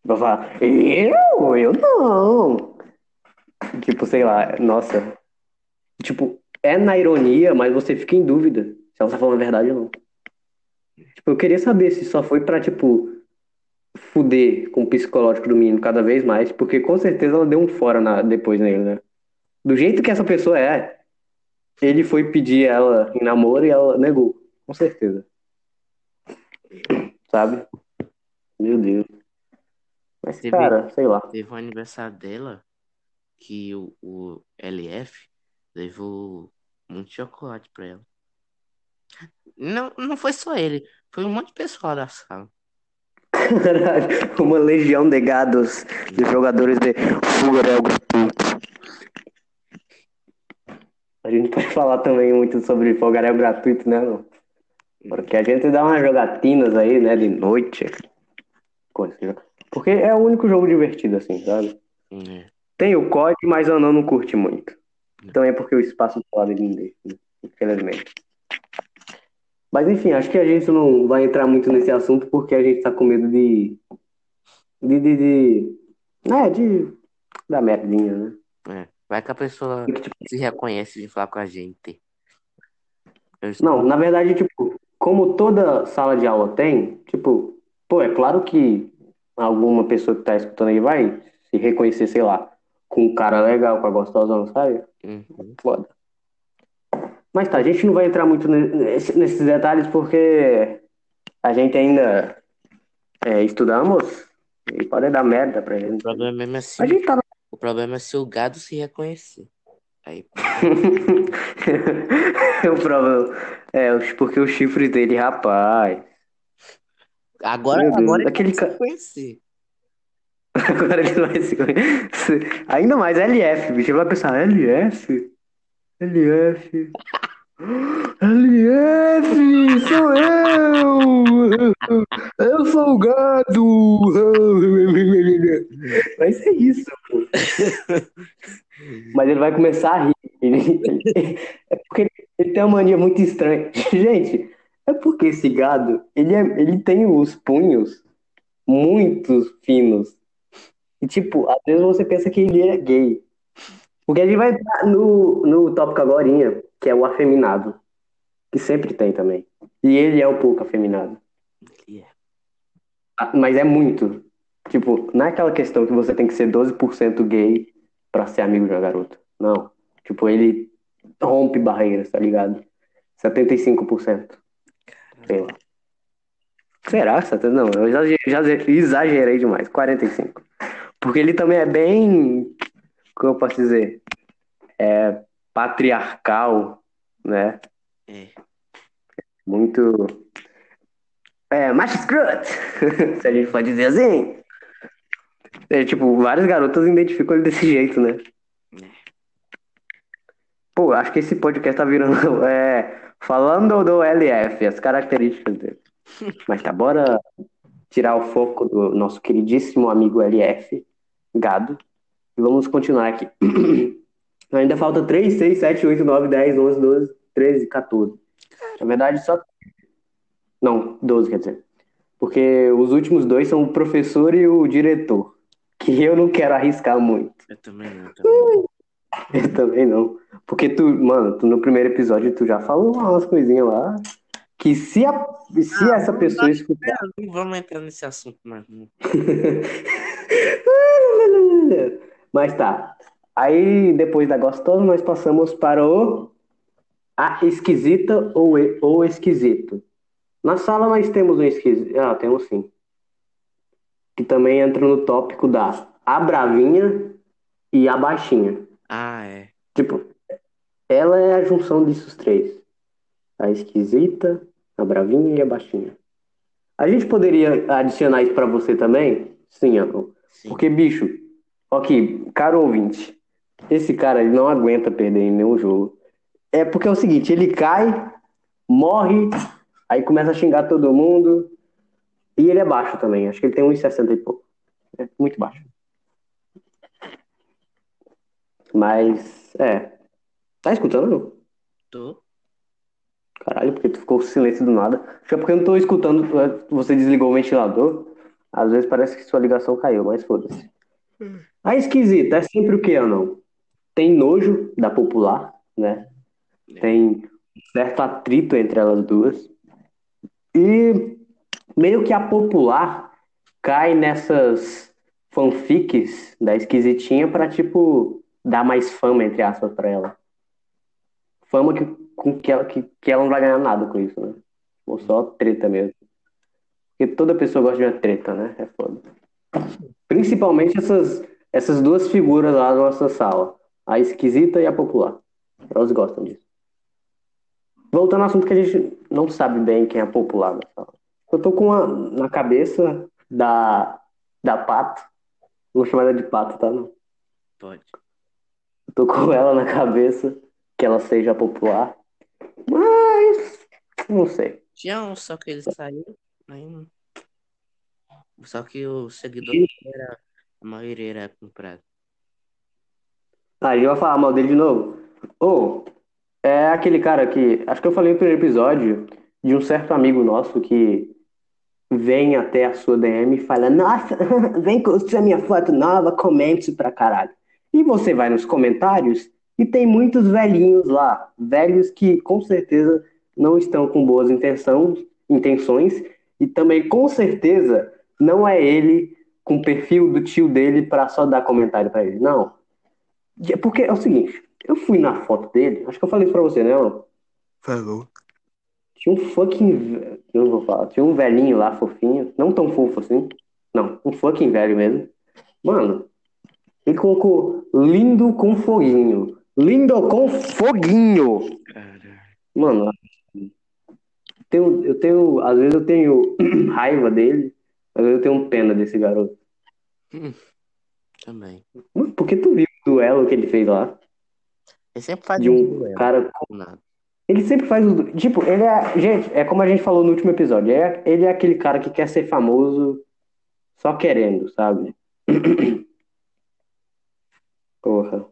Vai falar, eu? Eu não. Tipo, sei lá, nossa. Tipo, é na ironia, mas você fica em dúvida se ela tá falando a verdade ou não. Tipo, eu queria saber se só foi pra, tipo, fuder com o psicológico do menino cada vez mais, porque com certeza ela deu um fora na, depois nele, né? Do jeito que essa pessoa é, ele foi pedir ela em namoro e ela negou. Com certeza. Sabe? Meu Deus. Mas, Teve- cara, sei lá. Teve um aniversário dela que o, o LF levou muito chocolate pra ela. Não, não foi só ele, foi um monte de pessoal da sala. Caralho, [LAUGHS] uma legião de gados de jogadores de gratuito. A gente pode [LAUGHS] falar também muito sobre fogaréu gratuito, né? Porque a gente dá umas jogatinas aí, né, de noite. Porque é o único jogo divertido, assim, sabe? É. Tem o COD, mas eu não curte muito. Também porque o espaço do lado deixa, né? infelizmente. Mas enfim, acho que a gente não vai entrar muito nesse assunto porque a gente tá com medo de. de. de. de é, de. da merdinha, né? É. Vai que a pessoa tipo, se reconhece de falar com a gente. Eu Não, na verdade, tipo, como toda sala de aula tem, tipo, pô, é claro que alguma pessoa que tá escutando aí vai se reconhecer, sei lá, com um cara legal, com a gostosão, sabe? Uhum. Foda. Mas tá, a gente não vai entrar muito ne- nesse- nesses detalhes porque a gente ainda é, estudamos e pode dar merda pra O gente. problema é se, A gente tá. O problema é se o gado se reconhecer. Aí, [LAUGHS] o problema é porque o chifre dele, rapaz. agora, Meu Deus, agora ele aquele vai se reconhecer. [LAUGHS] Agora ele vai se conhecer. Ainda mais LF, bicho. Ele vai pensar, LF? LF. LF, sou eu! Eu sou o gado! Vai ser isso, pô. Mas ele vai começar a rir. É porque ele- tem uma mania muito estranha. Gente, é porque esse gado, ele, é- ele tem os punhos muito finos. E, tipo, às vezes você pensa que ele é gay. Porque a gente vai entrar no, no tópico agorinha, que é o afeminado. Que sempre tem também. E ele é um pouco afeminado. Ele é. Ah, Mas é muito. Tipo, não é aquela questão que você tem que ser 12% gay pra ser amigo de uma garota. Não. Tipo, ele rompe barreiras, tá ligado? 75%. Sei lá. Será? 70? Não, eu exagerei, já exagerei demais. 45%. Porque ele também é bem. Como eu posso dizer? É patriarcal, né? É. Muito. É, macho escroto, [LAUGHS] se a gente pode dizer assim. É, tipo, várias garotas identificam ele desse jeito, né? Pô, acho que esse podcast tá virando. [LAUGHS] É, falando do LF, as características dele. [LAUGHS] Mas tá, bora tirar o foco do nosso queridíssimo amigo LF, gado, e vamos continuar aqui. [CLEARS THROAT] Ainda falta 3, 6, 7, 8, 9, 10, 11, 12, 13, 14. Na verdade, só. Não, 12, quer dizer. Porque os últimos dois são o professor e o diretor. Que eu não quero arriscar muito. Eu também não. Também. [LAUGHS] Eu também não. Porque tu, mano, tu no primeiro episódio tu já falou umas coisinhas lá. Que se, a, se Ah, essa pessoa escutar. Não vamos entrar nesse assunto mais. [LAUGHS] Mas tá. Aí, depois da gostosa, nós passamos para o A esquisita ou, e- ou esquisito. Na sala nós temos um esquisito. Ah, temos sim. Que também entra no tópico da a bravinha e a baixinha. Ah, é. Tipo, ela é a junção desses três. A esquisita, a bravinha e a baixinha. A gente poderia adicionar isso pra você também? Sim. Sim. Porque, bicho, ok, caro ouvinte, esse cara ele não aguenta perder em nenhum jogo. É porque é o seguinte, ele cai, morre, aí começa a xingar todo mundo, e ele é baixo também, acho que ele tem 1,60 e pouco. É muito baixo. Mas, é. Tá escutando, não? Tô. Caralho, porque tu ficou silêncio do nada. Acho que é porque eu não tô escutando, você desligou o ventilador. Às vezes parece que sua ligação caiu, mas foda-se. A esquisita é sempre o que ou não? Tem nojo da popular, né? Tem certo atrito entre elas duas. E meio que a popular cai nessas fanfics da esquisitinha pra, tipo, dar mais fama, entre aspas, pra ela. Fama que, com que, ela, que, que ela não vai ganhar nada com isso, né? Ou só treta mesmo. Porque toda pessoa gosta de uma treta, né? É foda. Principalmente essas, essas duas figuras lá na nossa sala. A esquisita e a popular. Elas gostam disso. Voltando ao assunto que a gente não sabe bem quem é a popular sala. Eu tô com uma na cabeça da, da pato. Não vou chamar ela de pato, tá? Não. Pode. Eu tô com ela na cabeça que ela seja popular. Mas. Não sei. Tinha um, só que ele saiu. Aí não. Só que o seguidor era. A maioria era comprado. Ah, a gente vai falar mal dele de novo. Ô, é aquele cara que. Acho que eu falei no primeiro episódio de um certo amigo nosso que vem até a sua DM e fala: Nossa, [LAUGHS] vem curtir a minha foto nova, comente pra caralho. E você vai nos comentários e tem muitos velhinhos lá. Velhos que com certeza não estão com boas intenções, intenções e também com certeza não é ele com o perfil do tio dele pra só dar comentário pra ele. Não. Porque é o seguinte, eu fui na foto dele, acho que eu falei isso pra você, né? mano? Falou. Tinha um fucking. Eu não vou falar. Tinha um velhinho lá, fofinho. Não tão fofo assim. Não, um fucking velho mesmo. Mano, ele colocou lindo com foguinho. Lindo com foguinho! Caralho. Mano, tenho, eu tenho. Às vezes eu tenho [CLEARS THROAT] raiva dele, às vezes eu tenho pena desse garoto. Também. Mano, por que tu viu duelo que ele fez lá? Ele sempre faz De um um duelo, cara nada. Ele sempre faz os. Tipo, ele é. Gente, é como a gente falou no último episódio. É, ele é aquele cara que quer ser famoso só querendo, sabe? [CLEARS THROAT] Porra.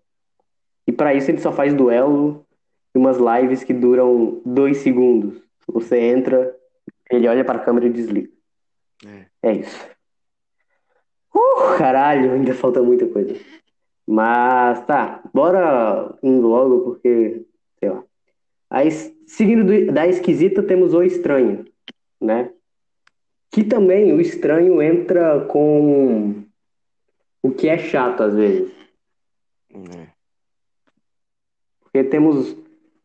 E pra isso ele só faz duelo e umas lives que duram dois segundos. Você entra, ele olha pra câmera e desliga. É. É isso. Uh, caralho, ainda falta muita coisa. Mas tá, bora indo logo porque, sei lá. Aí, seguindo do- da esquisita, temos o estranho, né? Que também o estranho entra com o que é chato às vezes. É. Porque temos.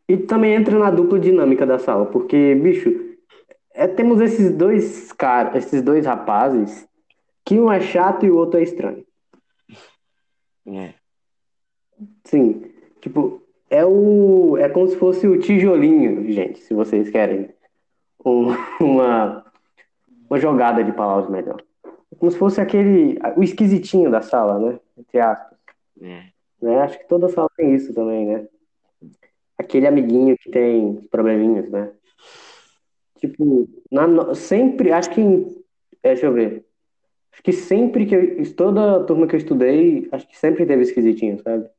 E também entra na dupla dinâmica da sala, porque, bicho, é, temos esses dois caras, esses dois rapazes, que um é chato e o outro é estranho. É. Sim, tipo, é o. É como se fosse o tijolinho, gente, se vocês querem um- [LAUGHS] uma, uma jogada de palavras melhor. É como se fosse aquele. o esquisitinho da sala, né? Entre aspas. É. né? Acho que toda sala tem isso também, né? Aquele amiguinho que tem probleminhas, né? Tipo, na sempre, acho que. em- é, deixa eu ver. Acho que sempre que eu. Toda turma que eu estudei, acho que sempre teve esquisitinho, sabe?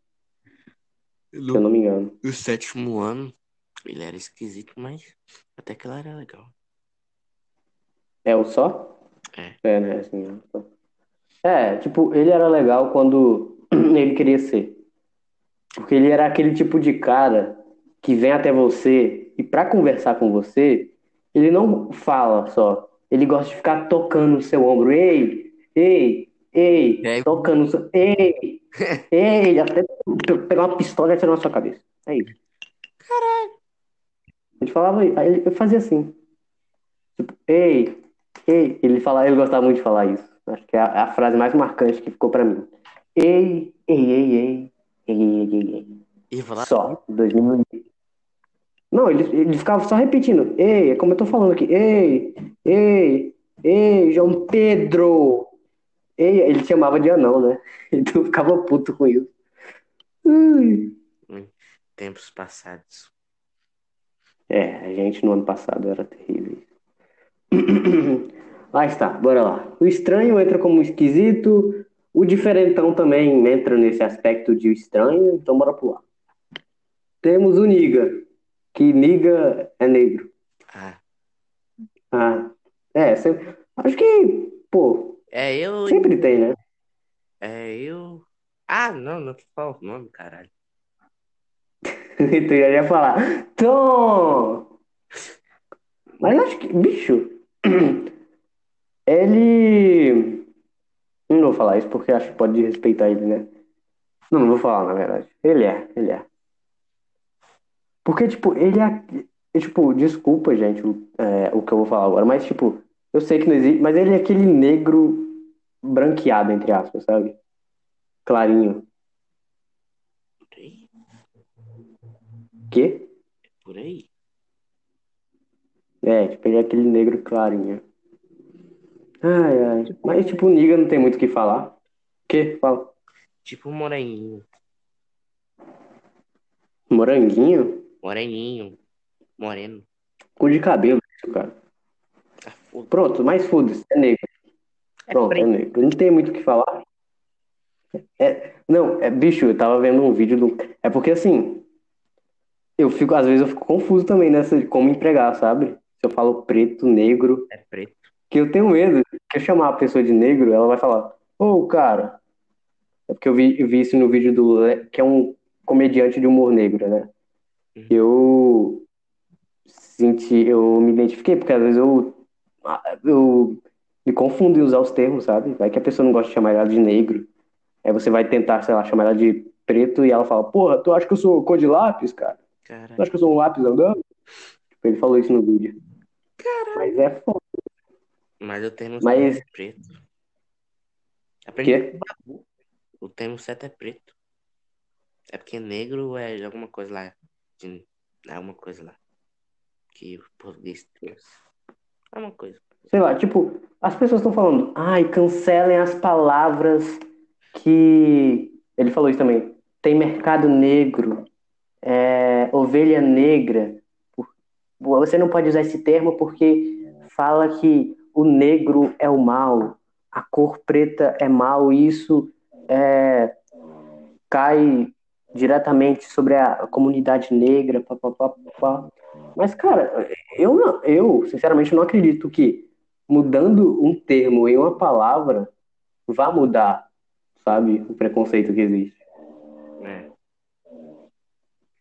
Se eu não me engano. No sétimo ano, ele era esquisito, mas até que ela era legal. É o só? É. É, né? Assim, é, o é, tipo, ele era legal quando [CLEARS THROAT] ele queria ser. Porque ele era aquele tipo de cara que vem até você e pra conversar com você, ele não fala só. Ele gosta de ficar tocando no seu ombro. Ei, ei, ei, É. tocando. Ei, [LAUGHS] ei, até pegar uma pistola e atirar na sua cabeça. É isso. Caralho. Ele falava, aí ele fazia assim. Tipo, ei, ei. Ele, falava, ele gostava muito de falar isso. Acho que é a, a frase mais marcante que ficou pra mim. Ei, ei, ei, ei. Ei, ei, ei, ei. E falar Só. 2000. Não, ele, ele ficava só repetindo. Ei, é como eu tô falando aqui. Ei, ei, ei, João Pedro. Ele chamava de anão, né? [LAUGHS] Então eu ficava puto com isso. Ui. tempos passados. É, a gente no ano passado era terrível. [COUGHS] Lá está, bora lá. O estranho entra como esquisito, o diferentão também entra nesse aspecto de estranho, então bora pular. Temos o niga, que niga é negro. Ah, Ah, é, sempre, acho que, pô, é eu. sempre tem, né? É eu. Ah, não, não fala o nome, caralho. [LAUGHS] Então eu ia falar, Tom! Mas acho que, bicho, [CLEARS THROAT] ele. Não vou falar isso porque acho que pode desrespeitar ele, né? Não, não vou falar, na verdade. Ele é, ele é. Porque, tipo, ele é. é, Tipo, desculpa, gente, o, é, o que eu vou falar agora, mas, tipo, eu sei que não existe, mas ele é aquele negro branqueado, entre aspas, sabe? Clarinho. Por aí? Quê? Por aí? É, tipo, ele é aquele negro clarinho. Ai, ai. Mas, tipo, o Niga não tem muito o que falar. O quê? Fala. Tipo moreninho. Moranguinho? Moreninho. Moreno. Cor de cabelo, cara. Ah. Pronto, mas foda-se, é negro. Pronto, é negro. Não tem muito o que falar. É, não, é, bicho, eu tava vendo um vídeo do. É porque assim. Eu fico, às vezes eu fico confuso também nessa de como empregar, sabe? Se eu falo preto, negro. É preto. Que eu tenho medo que eu chamar a pessoa de negro, ela vai falar, ô, cara. É porque eu vi, eu vi isso no vídeo do. Que é um comediante de humor negro, né? Uhum. Eu senti, eu me identifiquei, porque às vezes eu, eu me confundo em usar os termos, sabe? Vai que a pessoa não gosta de chamar ela de negro. Aí você vai tentar, sei lá, chamar ela de preto e ela fala, porra, tu acha que eu sou cor de lápis, cara? Tu Caralho. acha que eu sou um lápis andando? Tipo, ele falou isso no vídeo. Mas é foda. Mas o termo Mas- certo é preto. Aprendi com o termo certo é preto. É porque negro é alguma coisa lá. De, é alguma coisa lá. Que o português. É uma coisa. Sei lá, tipo, as pessoas estão falando, ai, cancelem as palavras que. Ele falou isso também. Tem mercado negro, é, ovelha negra. Você não pode usar esse termo porque fala que o negro é o mal, a cor preta é mal, e isso é, cai diretamente sobre a comunidade negra. Pá, pá, pá, pá. Mas, cara, eu, não, eu sinceramente não acredito que mudando um termo em uma palavra vá mudar, sabe, o preconceito que existe. É.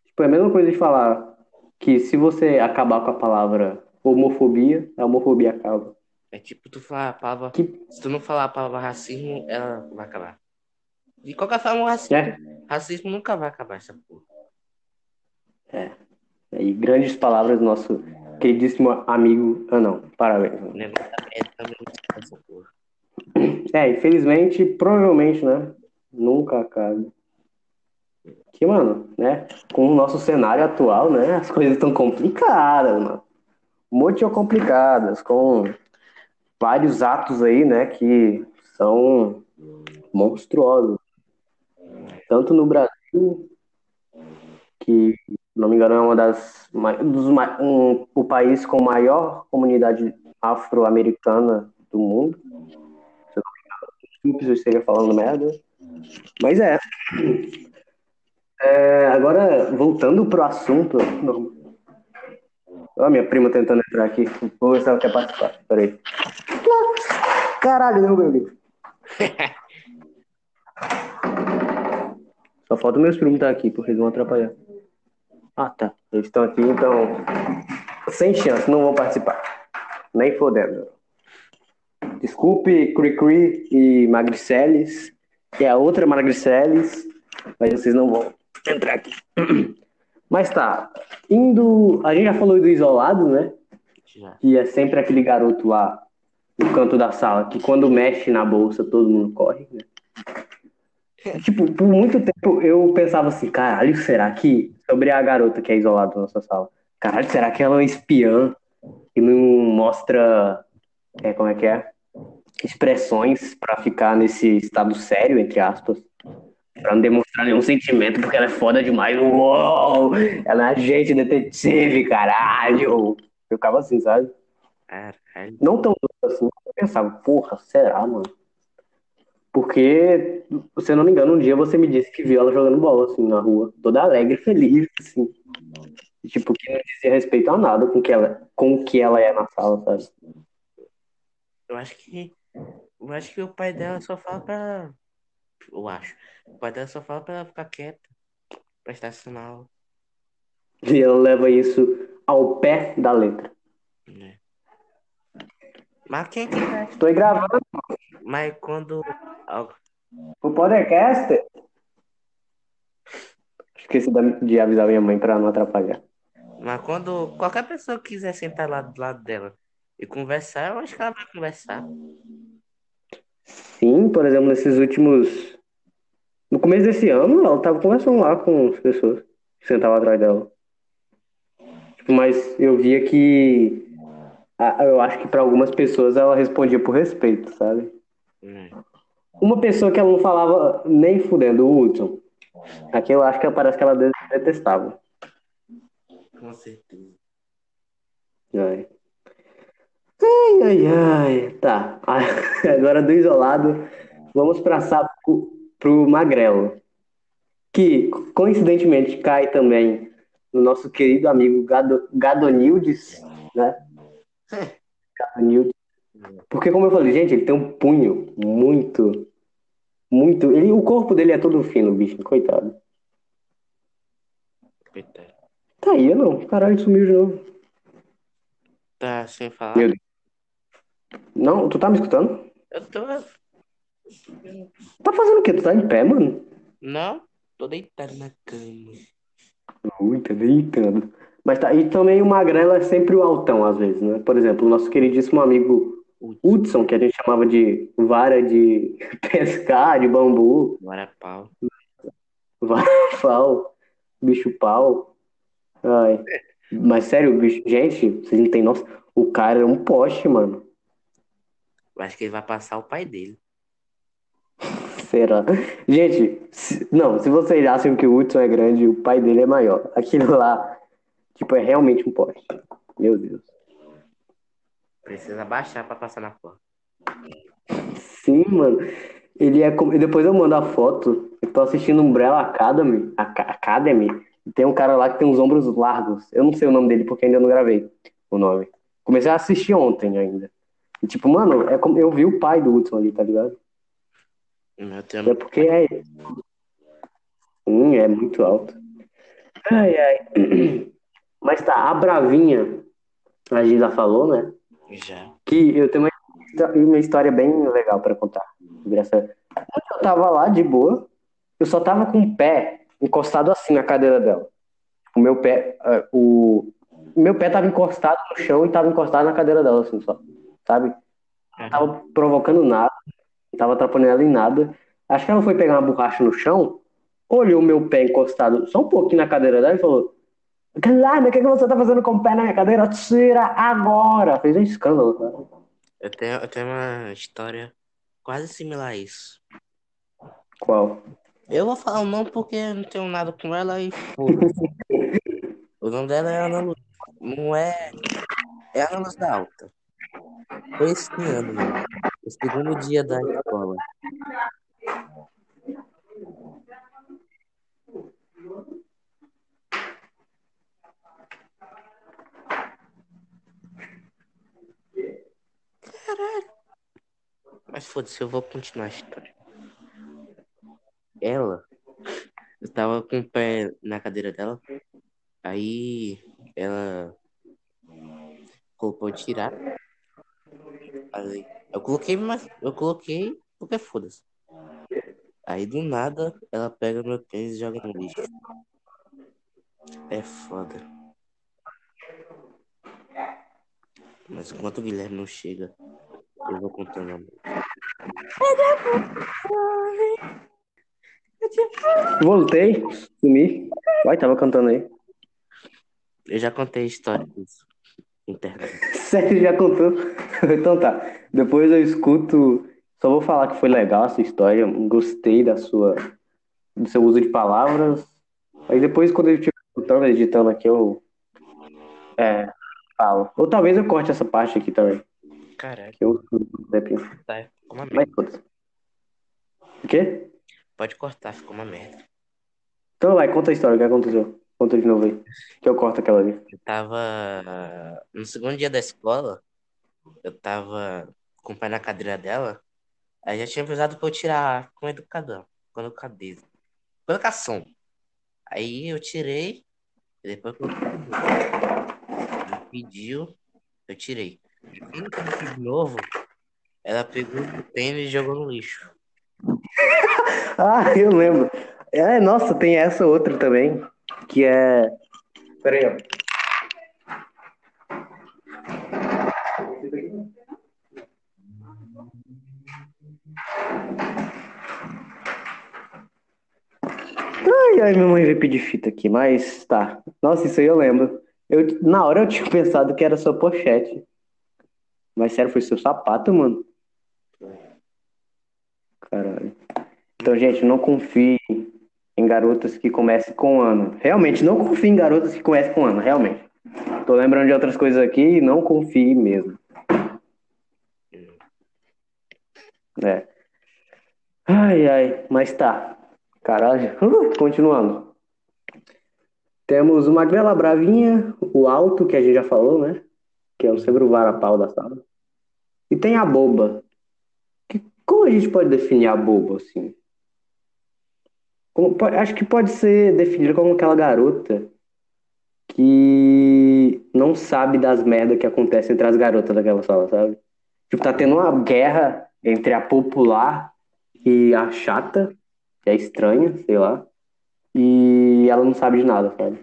Tipo, é a mesma coisa de falar que se você acabar com a palavra homofobia, a homofobia acaba. É tipo tu falar a palavra. Que- Se tu não falar a palavra racismo, ela vai acabar. De qualquer forma, o racismo, É. racismo nunca vai acabar essa porra. E grandes palavras do nosso queridíssimo amigo. Ah, não, parabéns. É, infelizmente, provavelmente, né? Nunca acaba. Que, mano, né? Com o nosso cenário atual, né? As coisas estão complicadas, mano. Muito complicadas, com vários atos aí, né? Que são monstruosos. Tanto no Brasil, que, não me engano, é uma das. Dos, um, o país com maior comunidade afro-americana do mundo desculpe se eu esteja falando merda. Mas é. É, agora, voltando pro assunto. Não. Ó, minha prima tentando entrar aqui. Vou ver se ela quer participar. Peraí. Caralho, não, meu livro. [LAUGHS] Só falta meus primos estar aqui, porque eles vão atrapalhar. Ah, tá. Eles estão aqui, então. Sem chance, não vão participar. Nem fodendo. Desculpe, Cri-Cri e Magriceles, que é a outra Magriceles, mas vocês não vão entrar aqui. [CLEARS THROAT] Mas tá, indo. A gente já falou do isolado, né? Já. Que é sempre aquele garoto lá no canto da sala, que quando mexe na bolsa todo mundo corre, né? Tipo, por muito tempo eu pensava assim, caralho, será que. Sobre a garota que é isolada na nossa sala. Caralho, será que ela é uma espiã e não mostra. É, como é que é? expressões pra ficar nesse estado sério, entre aspas, pra não demonstrar nenhum sentimento, porque ela é foda demais. Uou! Ela é agente detetive, caralho! Eu ficava assim, sabe? Caralho. Não tão doido assim, eu pensava, porra, será, mano? Porque, se eu não me engano, um dia você me disse que viu ela jogando bola, assim, na rua, toda alegre, [LAUGHS] feliz, assim. E, Tipo, que não dizia respeito a nada com, que ela, com o que ela é na sala, sabe? Eu acho que. Eu acho que o pai dela só fala pra. Eu acho. O pai dela só fala pra ela ficar quieta. Prestar sinal. E ela leva isso ao pé da letra. Né? Mas quem que? Estou aí gravando Mas quando. o podcast. Esqueci de avisar minha mãe pra não atrapalhar. Mas quando qualquer pessoa quiser sentar lá do lado dela e conversar, eu acho que ela vai conversar. Sim, por exemplo, nesses últimos. No começo desse ano, ela tava conversando lá com as pessoas que sentavam atrás dela. Tipo, mas eu via que. Ah, Eu acho que pra algumas pessoas ela respondia por respeito, sabe? Né? Uma pessoa que ela não falava nem fudendo, o Hudson. Aquilo eu acho que parece que ela detestava. Com certeza. Ai. Ai, ai, ai. Tá. [LAUGHS] Agora do isolado, vamos passar pro, pro Magrelo. Que, coincidentemente, cai também no nosso querido amigo Gado, Gadonildes, né? Porque, como eu falei, gente, ele tem um punho muito, muito... Ele, o corpo dele é todo fino, bicho, coitado. Coitado. Tá aí, não. Caralho, sumiu de novo. Tá sem falar? Meu Não, tu tá me escutando? Eu tô. Tá fazendo o quê? Tu tá em pé, mano? Não, tô deitado na cama. Ui, tá deitando. Mas tá, e também o magrelo é sempre o altão, às vezes, né? Por exemplo, o nosso queridíssimo amigo Hudson, que a gente chamava de vara de [LAUGHS] pescar, de bambu, Bora pau. vara pau, bicho pau. Ai. Mas sério, bicho, gente, vocês não têm noção. O cara é um poste, mano. Eu acho que ele vai passar o pai dele. [LAUGHS] Será? Gente, se- não, se vocês acham que o Hudson é grande, o pai dele é maior. Aquilo lá, tipo, é realmente um poste. Meu Deus. Precisa baixar pra passar na porta. Sim, mano. Ele é como. e Depois eu mando a foto. Eu tô assistindo Umbrella Academy. Aca- Academy. E tem um cara lá que tem uns ombros largos. Eu não sei o nome dele porque ainda não gravei o nome. Comecei a assistir ontem ainda. E tipo, mano, é como eu vi o pai do Hudson ali, tá ligado? Tenho É porque é. Sim, é muito alto. Ai, ai. [CLEARS THROAT] Mas tá, a Bravinha, a Gisa falou, né? já. Que eu tenho uma, uma história bem legal pra contar. essa- Eu tava lá de boa, eu só tava com o pé encostado assim na cadeira dela. O meu pé, ah, o o meu pé tava encostado no chão e tava encostado na cadeira dela, assim, só, sabe? Não tava provocando nada, não tava atrapalhando ela em nada. Acho que ela foi pegar uma borracha no chão, olhou o meu pé encostado só um pouquinho na cadeira dela e falou: Guilherme, o que, que você tá fazendo com o pé na minha cadeira? Tira agora! Fez um escândalo, cara. Eu tenho, eu tenho uma história quase similar a isso. Qual? Eu vou falar o nome porque eu não tenho nada com ela e. [LAUGHS] O nome dela é Ana Lu... Não é. É Ana Luz da Alta. Foi esse ano, mano. O segundo dia da escola. Caralho. Mas foda-se, eu vou continuar a história. Ela. Eu tava com o pé na cadeira dela. Aí ela colocou tirar. Aí, eu coloquei, mas eu coloquei porque foda-se. Aí do nada ela pega meu tênis e joga no lixo. É foda. Mas enquanto o Guilherme não chega, eu vou contando a música. Voltei, sumi. Vai, tava cantando aí. Eu já contei a história disso. Internet. [LAUGHS] Sério, já contou? [LAUGHS] Então tá. Depois eu escuto. Só vou falar que foi legal essa história. Gostei da sua, do seu uso de palavras. Aí depois, quando eu estiver escutando, editando aqui, eu. É, falo. Ou talvez eu corte essa parte aqui também. Caralho, eu tá. Ficou uma Mas merda. foda-se. O quê? Pode cortar, ficou uma merda. Então vai, conta a história, o que aconteceu? Conta de novo aí. Que eu corto aquela ali. Eu tava no segundo dia da escola, eu tava com o pai na cadeira dela, aí já tinha avisado pra eu tirar com educador, com educadeza, com educação. Aí eu tirei, e depois eu pediu, eu tirei. De novo, ela pegou o tênis e jogou no lixo. [LAUGHS] Ah, eu lembro. É, nossa, tem essa outra também, que é. Pera aí, ó. Ai, ai, minha mãe veio pedir fita aqui, mas tá. Nossa, isso aí eu lembro. Eu, na hora eu tinha [LAUGHS] pensado que era sua pochete. Mas sério, foi seu sapato, mano? Caralho. Então, gente, não confie em garotas que comecem com ano. Realmente, não confie em garotas que comecem com ano, realmente. Tô lembrando de outras coisas aqui e não confie mesmo. É. Ai, ai, mas tá. Caralho. Uh, [LAUGHS] continuando. Temos o Magrela Bravinha, o Alto, que a gente já falou, né? Que é o Severo Varapau da sala. E tem a Boba. Que, como a gente pode definir a Boba, assim? Como po- acho que pode ser definida como aquela garota que não sabe das merdas que acontecem entre as garotas daquela sala, sabe? Tipo, tá tendo uma guerra entre a popular e a chata, que é estranha, sei lá. E ela não sabe de nada, sabe?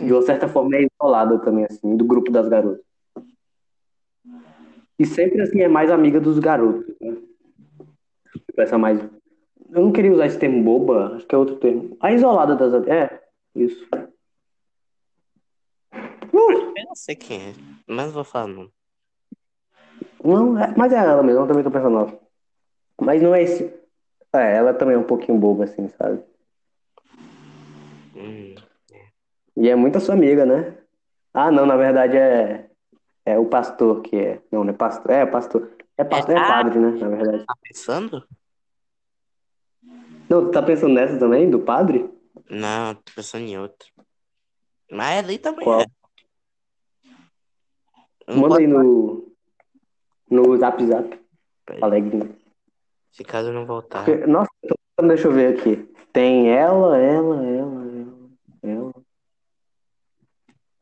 De uma certa forma é isolada também, assim, do grupo das garotas. E sempre, assim, é mais amiga dos garotos, né? Tipo, essa mais... Eu não queria usar esse termo boba, acho que é outro termo. A isolada das... É, isso. Uh, Eu não sei quem é, mas vou falar não. não, é- mas é ela mesmo, eu também tô pensando. Mas não é esse... É, ela também é um pouquinho boba, assim, sabe? Hum, E é muito sua amiga, né? Ah, não, na verdade é, é o pastor que é. Não, não é pastor. É, pastor. É pastor, é Ah. padre, né? Na verdade. tá pensando? Não, tu tá pensando nessa também, do padre? Não, tô pensando em outra. Mas ali também Qual? é. Não Manda aí no, no zap zap. Alegre. Se caso eu não voltar. Nossa, pensando, deixa eu ver aqui. Tem ela, ela, ela, ela.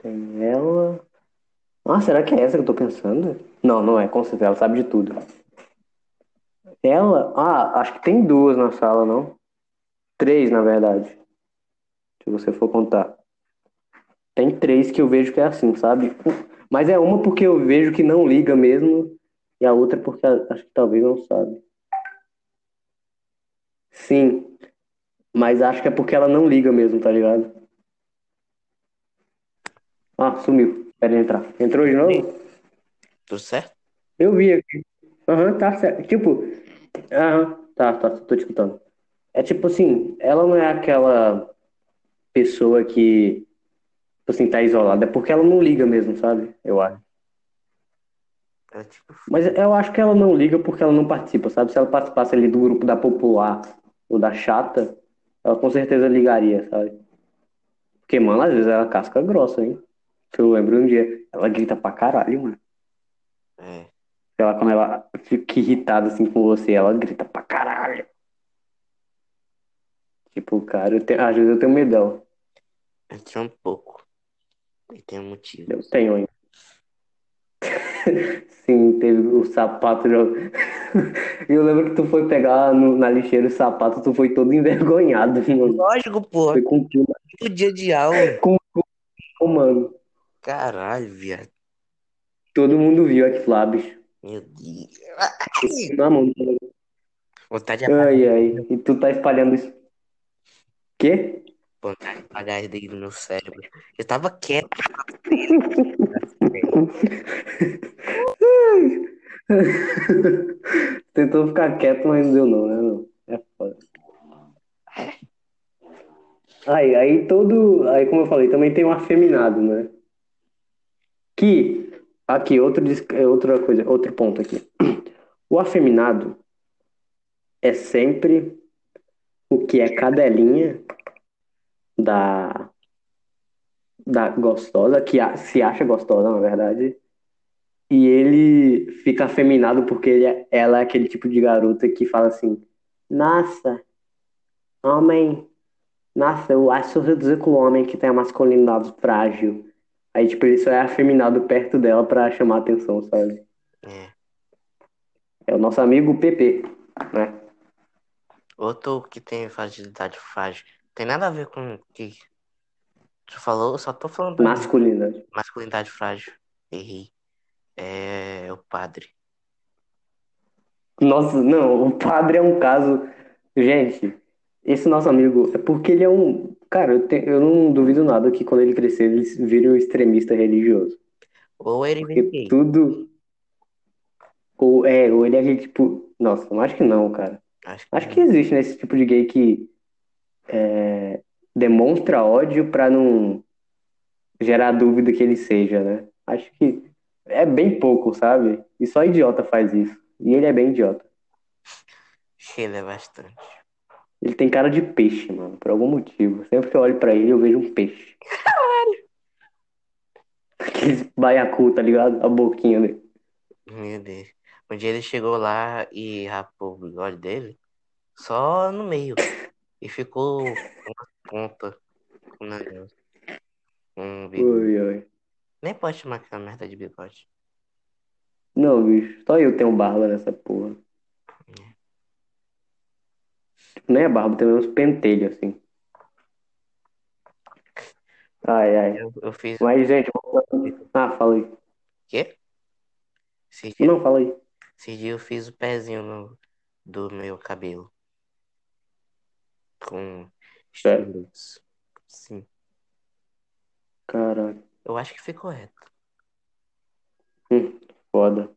Tem ela. Ah, será que é essa que eu tô pensando? Não, não é, com certeza, ela sabe de tudo. Ela, ah, acho que tem duas na sala, não? Três, na verdade. Se você for contar. Tem três que eu vejo que é assim, sabe? Mas é uma porque eu vejo que não liga mesmo, e a outra porque acho que talvez não sabe. Sim, mas acho que é porque ela não liga mesmo, tá ligado? Ah, sumiu. Ele entrar. Entrou de novo? Tudo certo? Eu vi aqui. Aham, tá certo. Tipo, aham, tá, tá, tô te escutando. É tipo assim, ela não é aquela pessoa que, tipo assim, tá isolada. É porque ela não liga mesmo, sabe? Eu acho. É tipo, Mas eu acho que ela não liga porque ela não participa, sabe? Se ela participasse ali do grupo da popular ou da chata, ela com certeza ligaria, sabe? Porque, mano, às vezes ela casca grossa, hein? Que eu lembro um dia, ela grita pra caralho, mano. é. Ela, quando ela fica irritada assim com você, ela grita pra caralho. Tipo, cara, eu tenho, às vezes eu tenho medo dela. Eu tinha um pouco. E tem um motivo. Eu tenho ainda. [LAUGHS] Sim, teve o sapato. já- [LAUGHS] Eu lembro que tu foi pegar no- na lixeira o sapato, tu foi todo envergonhado, mano. Lógico, pô. Foi com o dia de aula. mano. Caralho, viado. Todo mundo viu aquilo lá, bicho. Meu Deus. Na mão. Vontade de apagar, Ai, ai. E tu tá espalhando isso. Quê? vontade de apagar isso daí do meu cérebro. Eu tava quieto. [LAUGHS] Tentou ficar quieto, mas não deu não, né? Não. É foda. Aí, aí todo. Aí, como eu falei, também tem o afeminado, né? Que. Aqui, outro, é outra coisa, outro ponto aqui. O afeminado é sempre o que é cadelinha da. Da gostosa, que se acha gostosa, na verdade. E ele fica afeminado porque ele é- ela é aquele tipo de garota que fala assim: Nossa, homem, nossa, eu acho ridículo o homem que tem a masculinidade frágil. Aí, tipo, ele só é afeminado perto dela pra chamar atenção, sabe? É. É o nosso amigo PP, né? Outro que tem fragilidade frágil. Tem nada a ver com o que tu falou, só tô falando da Masculinidade. masculinidade frágil. Errei. É o padre. Nossa, não, o padre é um caso. Gente, esse nosso amigo é porque ele é um. Cara, eu, te- eu não duvido nada que quando ele crescer ele vire um extremista religioso. Ou ele Porque vem tudo. Ou é, ou ele é tipo. Nossa, eu acho que não, cara. Acho Acho que existe, né, esse tipo de gay que é, demonstra ódio pra não gerar dúvida que ele seja, né? Acho que é bem pouco, sabe? E só idiota faz isso. E ele é bem idiota. ele é bastante. Ele tem cara de peixe, mano, por algum motivo. Sempre que eu olho pra ele, eu vejo um peixe. Aquele baiacu, tá ligado? A boquinha dele. Meu Deus. Um dia ele chegou lá e rapou o bigode dele só no meio. E ficou uma ponta. Um. Oi, oi. Nem pode chamar aquela merda de bigode. Não, bicho, só eu tenho barba nessa porra. Tipo, nem é barba, tem uns pentelhos assim. Ai, ai. Eu, eu fiz o Mas, gente, voltando- ah, fala aí. quê? Esse dia, Não, fala aí. esse dia eu fiz o pezinho no, do meu cabelo. Com Sério? Sim. Caralho, Eu acho que ficou reto. foda.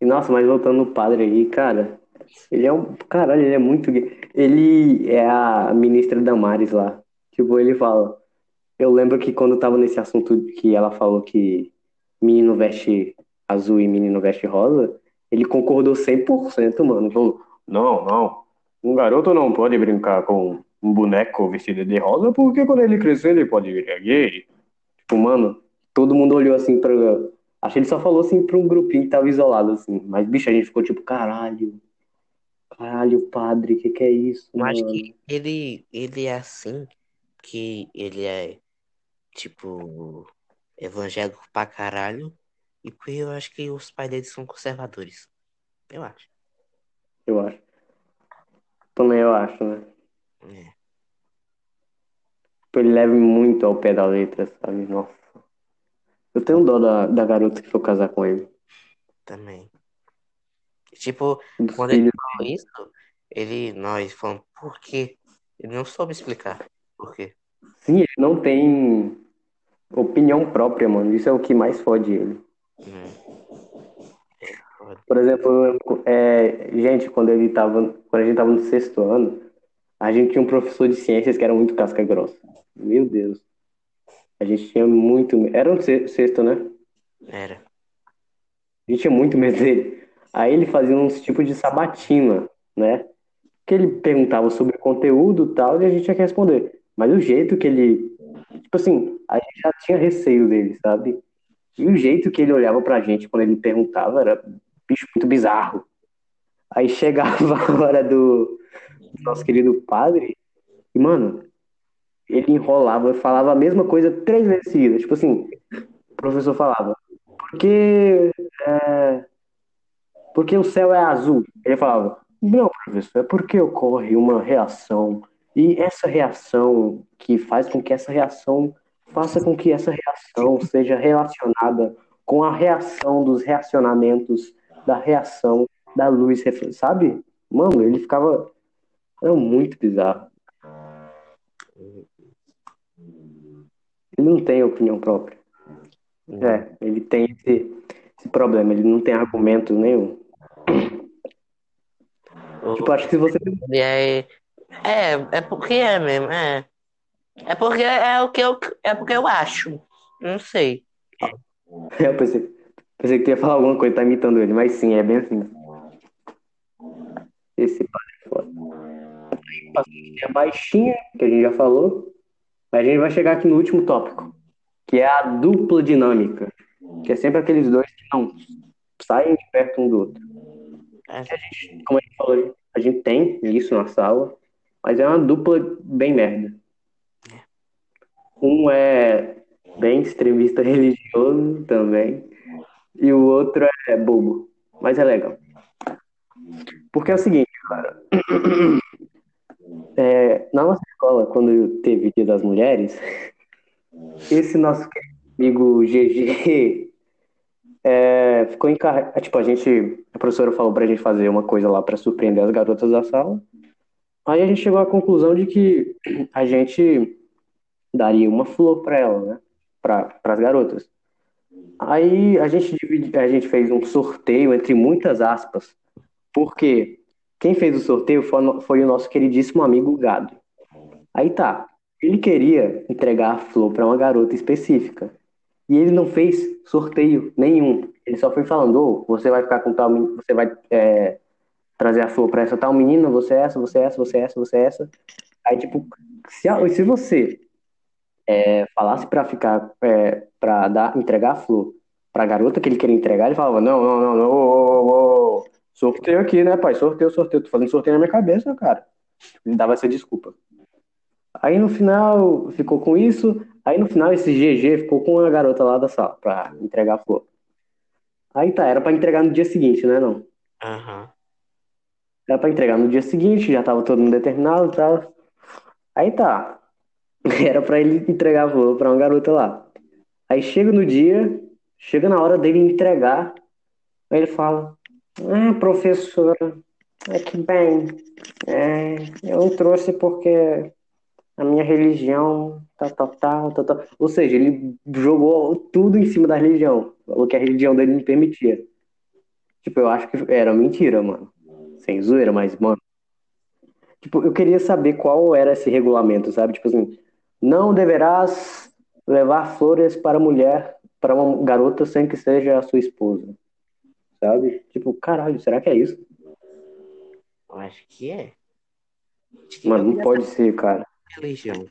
E, nossa, mas voltando no padre aí, cara, ele é um. Caralho, ele é muito gay. Ele é a ministra Damares lá. Tipo, ele fala. Eu lembro que quando eu tava nesse assunto que ela falou que menino veste azul e menino veste rosa, ele concordou 100%, mano. Falou, não, não. Um garoto não pode brincar com um boneco vestido de rosa porque quando ele crescer ele pode virar gay. Tipo, mano, todo mundo olhou assim pra. Acho que ele só falou assim pra um grupinho que tava isolado, assim. Mas, bicho, a gente ficou tipo, caralho. Caralho, padre, que que é isso, Eu acho mano? que ele, ele é assim, que ele é, tipo, evangélico pra caralho, E porque eu acho que os pais deles são conservadores. Eu acho. Eu acho. Também eu acho, né? É. Tipo, Ele leva muito ao pé da letra, sabe? Nossa. Eu tenho dó da, da garota que foi casar com ele. Também. Tipo, Dos quando ele falou isso, ele, nós falamos, por quê? Ele não soube explicar por quê. Sim, ele não tem opinião própria, mano. Isso é o que mais fode ele. Hum. É. Por exemplo, é, gente, quando ele tava, quando a gente tava no sexto ano, a gente tinha um professor de ciências que era muito casca grossa. Meu Deus. A gente tinha muito. Era um se- sexto, né? Era. A gente tinha muito medo dele. Aí ele fazia uns tipos de sabatina, né? Que ele perguntava sobre conteúdo e tal, e a gente tinha que responder. Mas o jeito que ele. Tipo assim, a gente já tinha receio dele, sabe? E o jeito que ele olhava pra gente quando ele perguntava era bicho muito bizarro. Aí chegava [LAUGHS] a hora do, do nosso querido padre, e, mano, ele enrolava e falava a mesma coisa três vezes seguidas. Tipo assim, o professor falava, porque. é, porque o céu é azul. Ele falava, não, professor, é porque ocorre uma reação. E essa reação que faz com que essa reação faça com que essa reação seja relacionada com a reação dos reacionamentos da reação da luz, sabe? Mano, ele ficava. Era muito bizarro. Ele não tem opinião própria. É, ele tem esse, esse problema, ele não tem argumento nenhum. O- Tipo, acho que se você. E aí, é, é porque é mesmo, é. É porque é o que eu, é porque eu acho. Não sei. Eu pensei, pensei que tu ia falar alguma coisa, tá imitando ele, mas sim, é bem assim. Esse padre é foda. A baixinha, que a gente já falou. Mas a gente vai chegar aqui no último tópico, que é a dupla dinâmica. Que é sempre aqueles dois que não saem de perto um do outro. É, Como a gente falou, a gente tem isso na sala, mas é uma dupla bem merda. Um é bem extremista [LAUGHS] religioso também, e o outro é bobo, mas é legal. Porque é o seguinte, cara. [CLEARS THROAT] É, na nossa escola, quando teve Dia das Mulheres, [LAUGHS] esse nosso amigo GG é, ficou encarregado. Tipo, a gente. A professora falou pra gente fazer uma coisa lá pra surpreender as garotas da sala. Aí a gente chegou à conclusão de que a gente daria uma flor pra ela, né? Para as garotas. Aí a gente dividi, a gente fez um sorteio entre muitas aspas, porque quem fez o sorteio foi, foi o nosso queridíssimo amigo Gado. Aí tá, ele queria entregar a flor para uma garota específica. E ele não fez sorteio nenhum. Ele só foi falando, ô, você vai ficar com tal, men- você vai é, trazer a flor para essa tal menina, você é essa, você é essa, você é essa, você é essa. Aí tipo, se, se você é, falasse para ficar, é, para dar, entregar a flor pra garota que ele queria entregar, ele falava, não, não, não, não, ô, ô, ô, sorteio aqui, né, pai? Sorteio, sorteio. Tô fazendo sorteio na minha cabeça, cara. Ele dava essa desculpa. Aí no final ficou com isso. Aí no final esse GG ficou com a garota lá da sala pra entregar a flor. Aí tá, era pra entregar no dia seguinte, né, não? Aham. Era pra entregar no dia seguinte, já tava todo mundo determinado e tal. Aí tá. [LAUGHS] Era pra ele entregar a flor pra uma garota lá. Aí chega no dia, chega na hora dele entregar, aí ele fala: Ah, professora, é que bem, é, eu não trouxe porque a minha religião, tal, tal, tal, tal, tal. Ou seja, ele jogou tudo em cima da religião, falou que a religião dele não permitia. Tipo, eu acho que era mentira, mano. Sem zoeira, mas, mano. Tipo, eu queria saber qual era esse regulamento, sabe? Tipo assim, não deverás levar flores para mulher, para uma garota sem que seja a sua esposa. Sabe? Tipo, caralho, será que é isso? Eu acho que é. Acho que Mano, não pode ser, cara. Religião.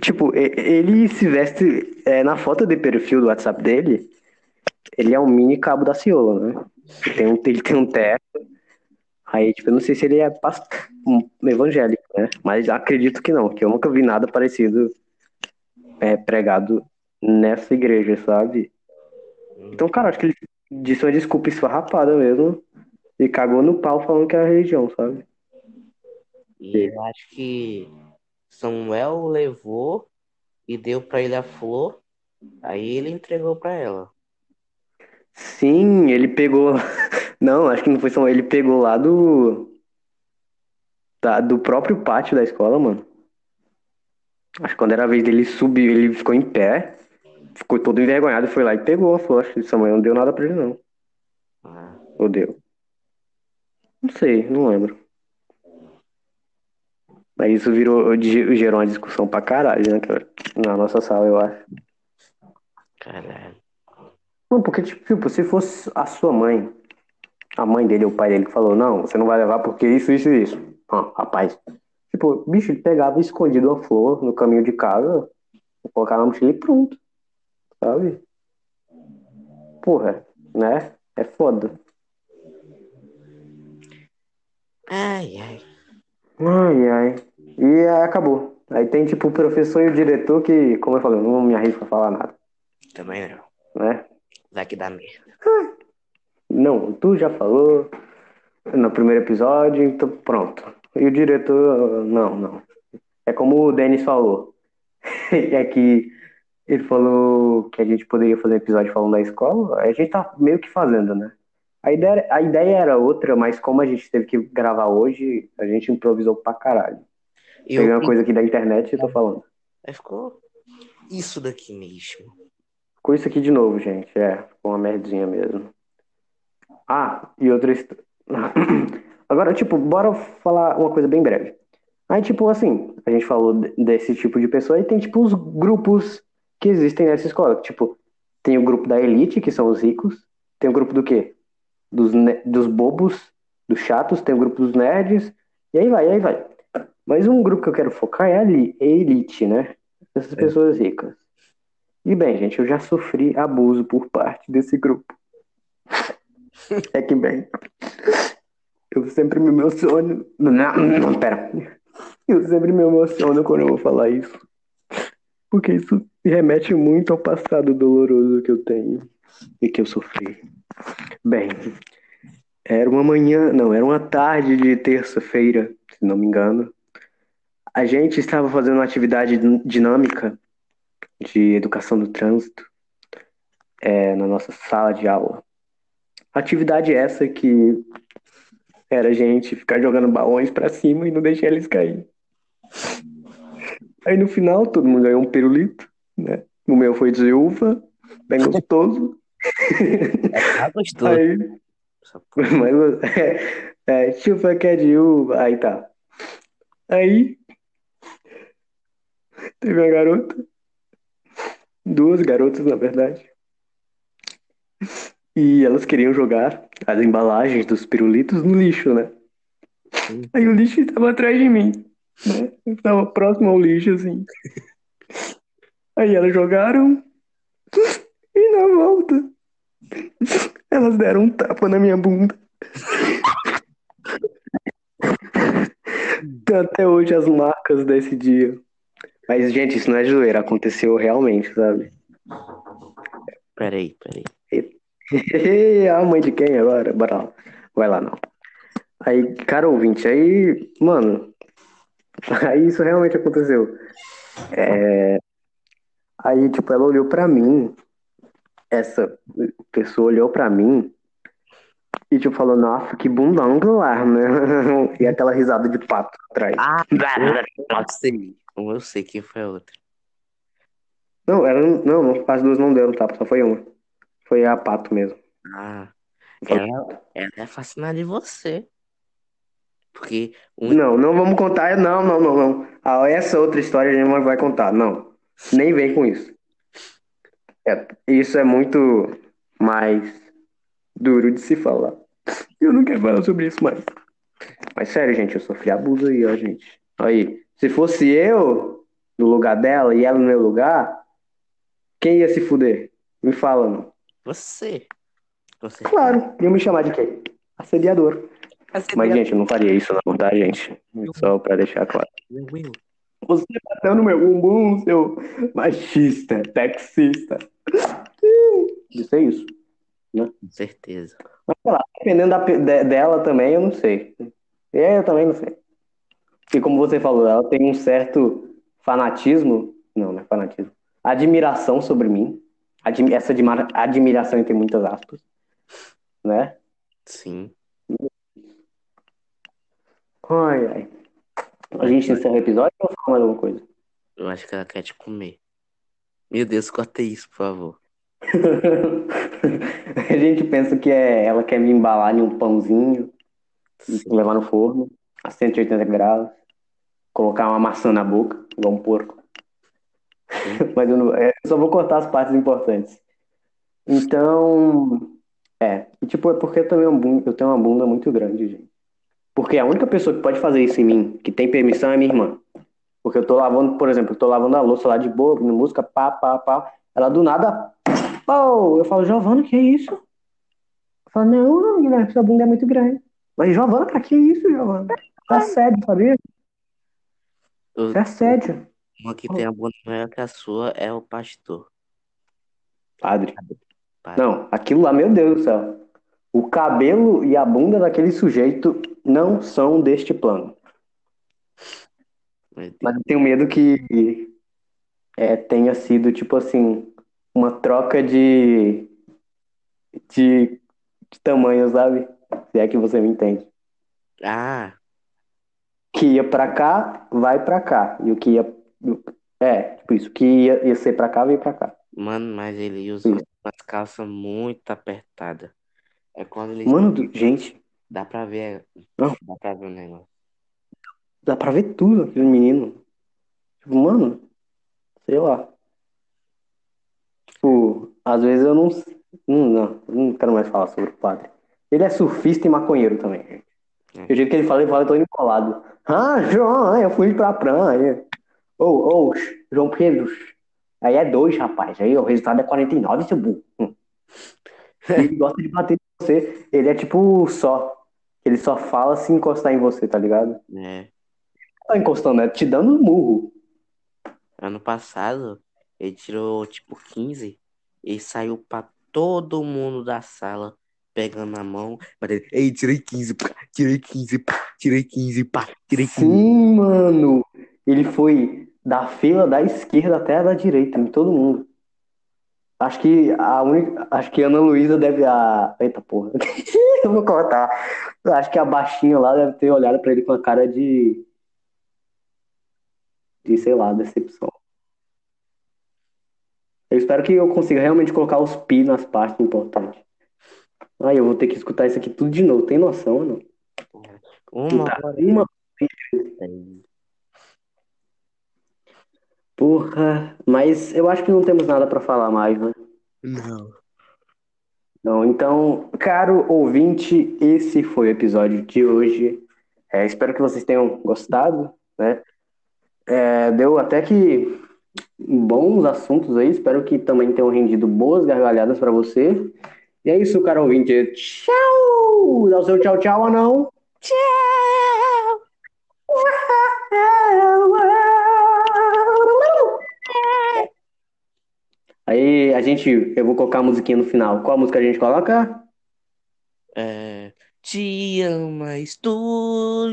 Tipo, e- ele se veste é, na foto de perfil do WhatsApp dele, ele é um mini cabo da ciola, né? Ele tem um, ele tem um teto. Aí, tipo, eu não sei se ele é evangélico, né? Mas acredito que não, que eu nunca vi nada parecido é, pregado nessa igreja, sabe? Então, cara, acho que ele disse uma desculpa esfarrapada mesmo. E cagou no pau falando que era religião, sabe? E eu acho que Samuel levou e deu pra ele a flor. Aí ele entregou pra ela. Sim, ele pegou. [LAUGHS] Não, acho que não foi só. Ele pegou lá do. da- do próprio pátio da escola, mano. Acho que quando era a vez dele subir, ele ficou em pé, ficou todo envergonhado, foi lá e pegou a flor. Acho que Samuel não deu nada pra ele, não. Ah, Ou deu? Não sei, não lembro. Mas isso virou, gerou uma discussão pra caralho, né, cara? Na nossa sala, eu acho. caralho. Não, porque, tipo, se fosse a sua mãe, a mãe dele ou o pai dele que falou, não, você não vai levar porque isso, isso e isso. Ah, rapaz. Tipo, bicho, ele pegava escondido uma flor no caminho de casa, colocava na mochila e pronto. Sabe? Porra, né? É foda. Ai, ai. Ai, ai. E aí acabou. Aí tem, tipo, o professor e o diretor que, como eu falei, eu não me arrisco a falar nada, Também não. né? Vai que dá merda. Não, tu já falou no primeiro episódio, então pronto. E o diretor, não, não. É como o Denis falou. [LAUGHS] É que ele falou que a gente poderia fazer um episódio falando da escola. A gente tá meio que fazendo, né? A ideia, a ideia era outra, mas como a gente teve que gravar hoje, a gente improvisou pra caralho. Eu, Peguei uma coisa aqui da internet e tô falando. Aí ficou isso daqui mesmo. Com isso aqui de novo, gente. É, ficou uma merdinha mesmo. Ah, e outra história. [COUGHS] Agora, tipo, bora falar uma coisa bem breve. Aí, tipo, assim, a gente falou de- desse tipo de pessoa e tem, tipo, os grupos que existem nessa escola. Tipo, tem o grupo da elite, que são os ricos. Tem o grupo do quê? Dos, dos bobos, dos chatos. Tem o grupo dos nerds. E aí vai, e aí vai. Mas um grupo que eu quero focar é a li- elite, né? Essas pessoas ricas. E bem, gente, eu já sofri abuso por parte desse grupo. É que bem. Eu sempre me emociono. Não, não, pera. Eu sempre me emociono quando eu vou falar isso. Porque isso me remete muito ao passado doloroso que eu tenho e que eu sofri. Bem, era uma manhã, não, era uma tarde de terça-feira, se não me engano. A gente estava fazendo uma atividade din- dinâmica de educação do trânsito é, na nossa sala de aula. Atividade essa que era a gente ficar jogando balões pra cima e não deixar eles cair. Aí no final todo mundo ganhou um pirulito, né? O meu foi de uva, bem gostoso. Ah, gostou. Aí, [LAUGHS] mas é, é, chupa que é de uva, aí tá. Aí teve uma garota, duas garotas na verdade, e elas queriam jogar as embalagens dos pirulitos no lixo, né? Aí o lixo estava atrás de mim, né? Eu estava próximo ao lixo, assim. Aí elas jogaram e na volta elas deram um tapa na minha bunda. Tem até hoje as marcas desse dia. Mas, gente, isso não é zoeira, aconteceu realmente, sabe? Peraí, peraí. [LAUGHS] a mãe de quem agora? Bora lá. Vai lá, não. Aí, cara ouvinte, aí, mano, [LAUGHS] aí isso realmente aconteceu. É, Aí, tipo, ela olhou pra mim, essa pessoa olhou pra mim e, tipo, falou, nossa, que bundão do ar, né? [LAUGHS] E aquela risada de pato atrás. Ah, eu sei. Eu sei quem foi a outra. Não, era, não, as duas não deram tapa, só foi uma. Foi a pato mesmo. Ah, ela, ela é fascinada em você. Porque o Não, não vamos contar, não, não, não, não. Ah, essa outra história a gente não vai contar, não. Nem vem com isso. É, isso é muito mais duro de se falar. Eu não quero falar sobre isso mais. Mas sério, gente, eu sofri abuso aí, ó, gente. Aí, se fosse eu no lugar dela e ela no meu lugar, quem ia se fuder? Me fala, não. você. Você. Claro, iam me chamar de quem? Assediador. Mas, gente, eu não faria isso, não, tá, gente? Só pra deixar claro. Will, Você bateu no meu bumbum, seu machista, taxista. de ser isso. Com certeza. Mas sei lá, dependendo da, de- dela também, eu não sei. E aí eu também não sei. Porque como você falou, ela tem um certo fanatismo, não, não é fanatismo, admiração sobre mim. Admi- essa admira- admiração entre muitas aspas, né? Sim. Ai, ai. A gente encerra o episódio ou fala mais alguma coisa? Eu acho que ela quer te comer. Meu Deus, corta isso, por favor. [LAUGHS] A gente pensa que é, ela quer me embalar em um pãozinho, levar no forno a 180 graus, colocar uma maçã na boca, igual um porco. [LAUGHS] Mas eu, não- é, eu só vou cortar as partes importantes. Então, é. E tipo, é porque eu, também, eu tenho uma bunda muito grande, gente. Porque a única pessoa que pode fazer isso em mim, que tem permissão, é minha irmã. Porque eu tô lavando, por exemplo, eu tô lavando a louça lá de boa, ouvindo música, pá, pá, pá. Ela do nada, pô, eu falo, Giovana, que é isso? Eu falo, não, Guilherme, sua bunda é muito grande. Mas, Giovana, pra que isso, Giovana? É assédio, sabia? Eu- Isso é assédio. Uma que tem a bunda maior que a sua é o pastor. Padre. Padre. Não, aquilo lá, meu Deus do céu. O cabelo e a bunda daquele sujeito não são deste plano. Mas eu tenho medo que é, tenha sido, tipo assim, uma troca de, de, de tamanho, sabe? Se é que você me entende. Ah, Que ia pra cá, vai pra cá. E o que ia. É, tipo isso. Que ia, ia ser pra cá, veio pra cá. mano, mas ele usa Isso. umas calças muito apertadas. É quando ele Mano, gente, dá pra ver. Não. Dá pra ver o negócio. dá pra ver tudo aquele menino. Tipo, mano, sei lá. Tipo, às vezes eu não. Não, não, não quero mais falar sobre o padre. Ele é surfista e maconheiro também, gente. É. O jeito que ele fala, ele fala todo empolado. Ah, João, eu fui pra praia. Ô, ô, João Pedro. Aí é dois, rapaz. Aí o resultado é 49, seu burro. Hum. [LAUGHS] Ele gosta de bater em você. Ele é tipo só. Ele só fala se encostar em você, tá ligado? É. Tá encostando, é te dando um murro. Ano passado, ele tirou tipo 15 e saiu pra todo mundo da sala pegando na mão. batendo, Ei, tirei 15, pá, tirei 15, pá, tirei 15, pá, tirei 15. Sim, mano. Ele foi da fila da esquerda até a da direita, em todo mundo. Acho que a única. Acho que a Ana Luísa deve. A... Eita porra. [LAUGHS] Eu vou cortar. Acho que a baixinha lá deve ter olhado pra ele com a cara de. De, sei lá, decepção. Eu espero que eu consiga realmente colocar os pi nas partes importantes. Ai, eu vou ter que escutar isso aqui tudo de novo. Tem noção ou não? Uma Tá, hora uma dez. Porra, mas eu acho que não temos nada pra falar mais, né? Não. Não, então, caro ouvinte, esse foi o episódio de hoje. É, espero que vocês tenham gostado, né? É, deu até que bons assuntos aí, espero que também tenham rendido boas gargalhadas pra você. E é isso, caro ouvinte. Tchau! Dá o seu tchau, tchau ou não? Tchau! Aí a gente, eu vou colocar a musiquinha no final. Qual música a gente coloca? É, te amas tu.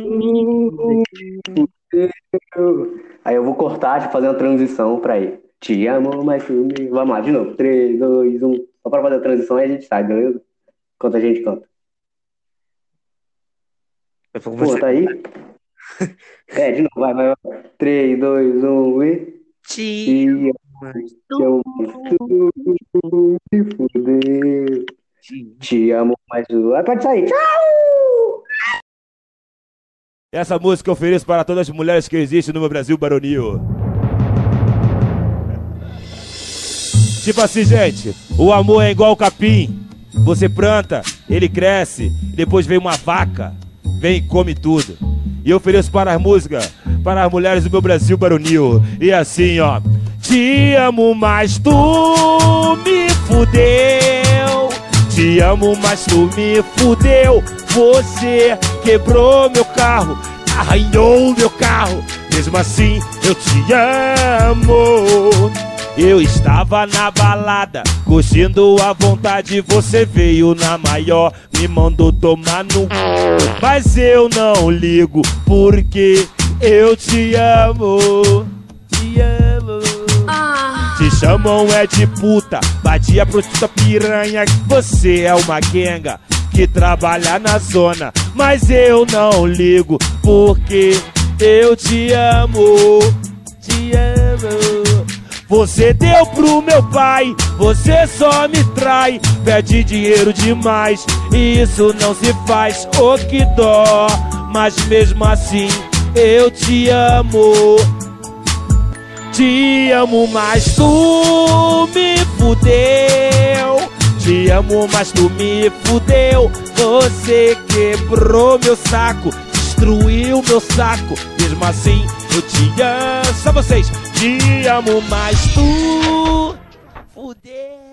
Aí eu vou cortar, fazer uma transição pra ir. Te amo, mas tu me... Vamos lá, de novo. 3, 2, 1. Só pra fazer a transição aí a gente sai, beleza? Enquanto a gente canta. Eu vou Pô, tá aí? [LAUGHS] É, de novo, vai, vai, vai. 3, 2, 1 e. Te Fudeu. tu. Te amo, tu. Aí pode sair. Tchau! Essa música eu ofereço para todas as mulheres que existem no meu Brasil baronil. Tipo assim, gente, o amor é igual o capim. Você planta, ele cresce, depois vem uma vaca, vem e come tudo. E eu ofereço para as músicas, para as mulheres do meu Brasil baronil. E assim, ó. Te amo, mas tu me fudeu. Te amo, mas tu me fudeu. Você quebrou meu carro, arranhou meu carro. Mesmo assim, eu te amo. Eu estava na balada, curtindo à vontade. Você veio na maior, me mandou tomar no. Mas eu não ligo, porque eu te amo. Te amo. Chamam é de puta, vadia, prostituta, piranha. Você é uma genga que trabalha na zona. Mas eu não ligo, porque eu te amo. Te amo. Você deu pro meu pai, você só me trai, pede dinheiro demais, e isso não se faz, oh que dó, mas mesmo assim eu te amo. Te amo, mas tu me fudeu. Te amo, mas tu me fudeu. Você quebrou meu saco, destruiu meu saco. Mesmo assim, eu te amo. Só vocês. Te amo, mas tu fudeu.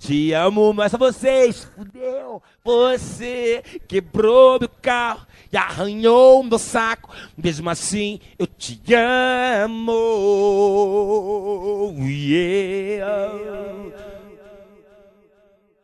Te amo, mas só vocês. Fudeu. Você quebrou meu carro e arranhou meu saco. Mesmo assim, eu te amo. Yeah.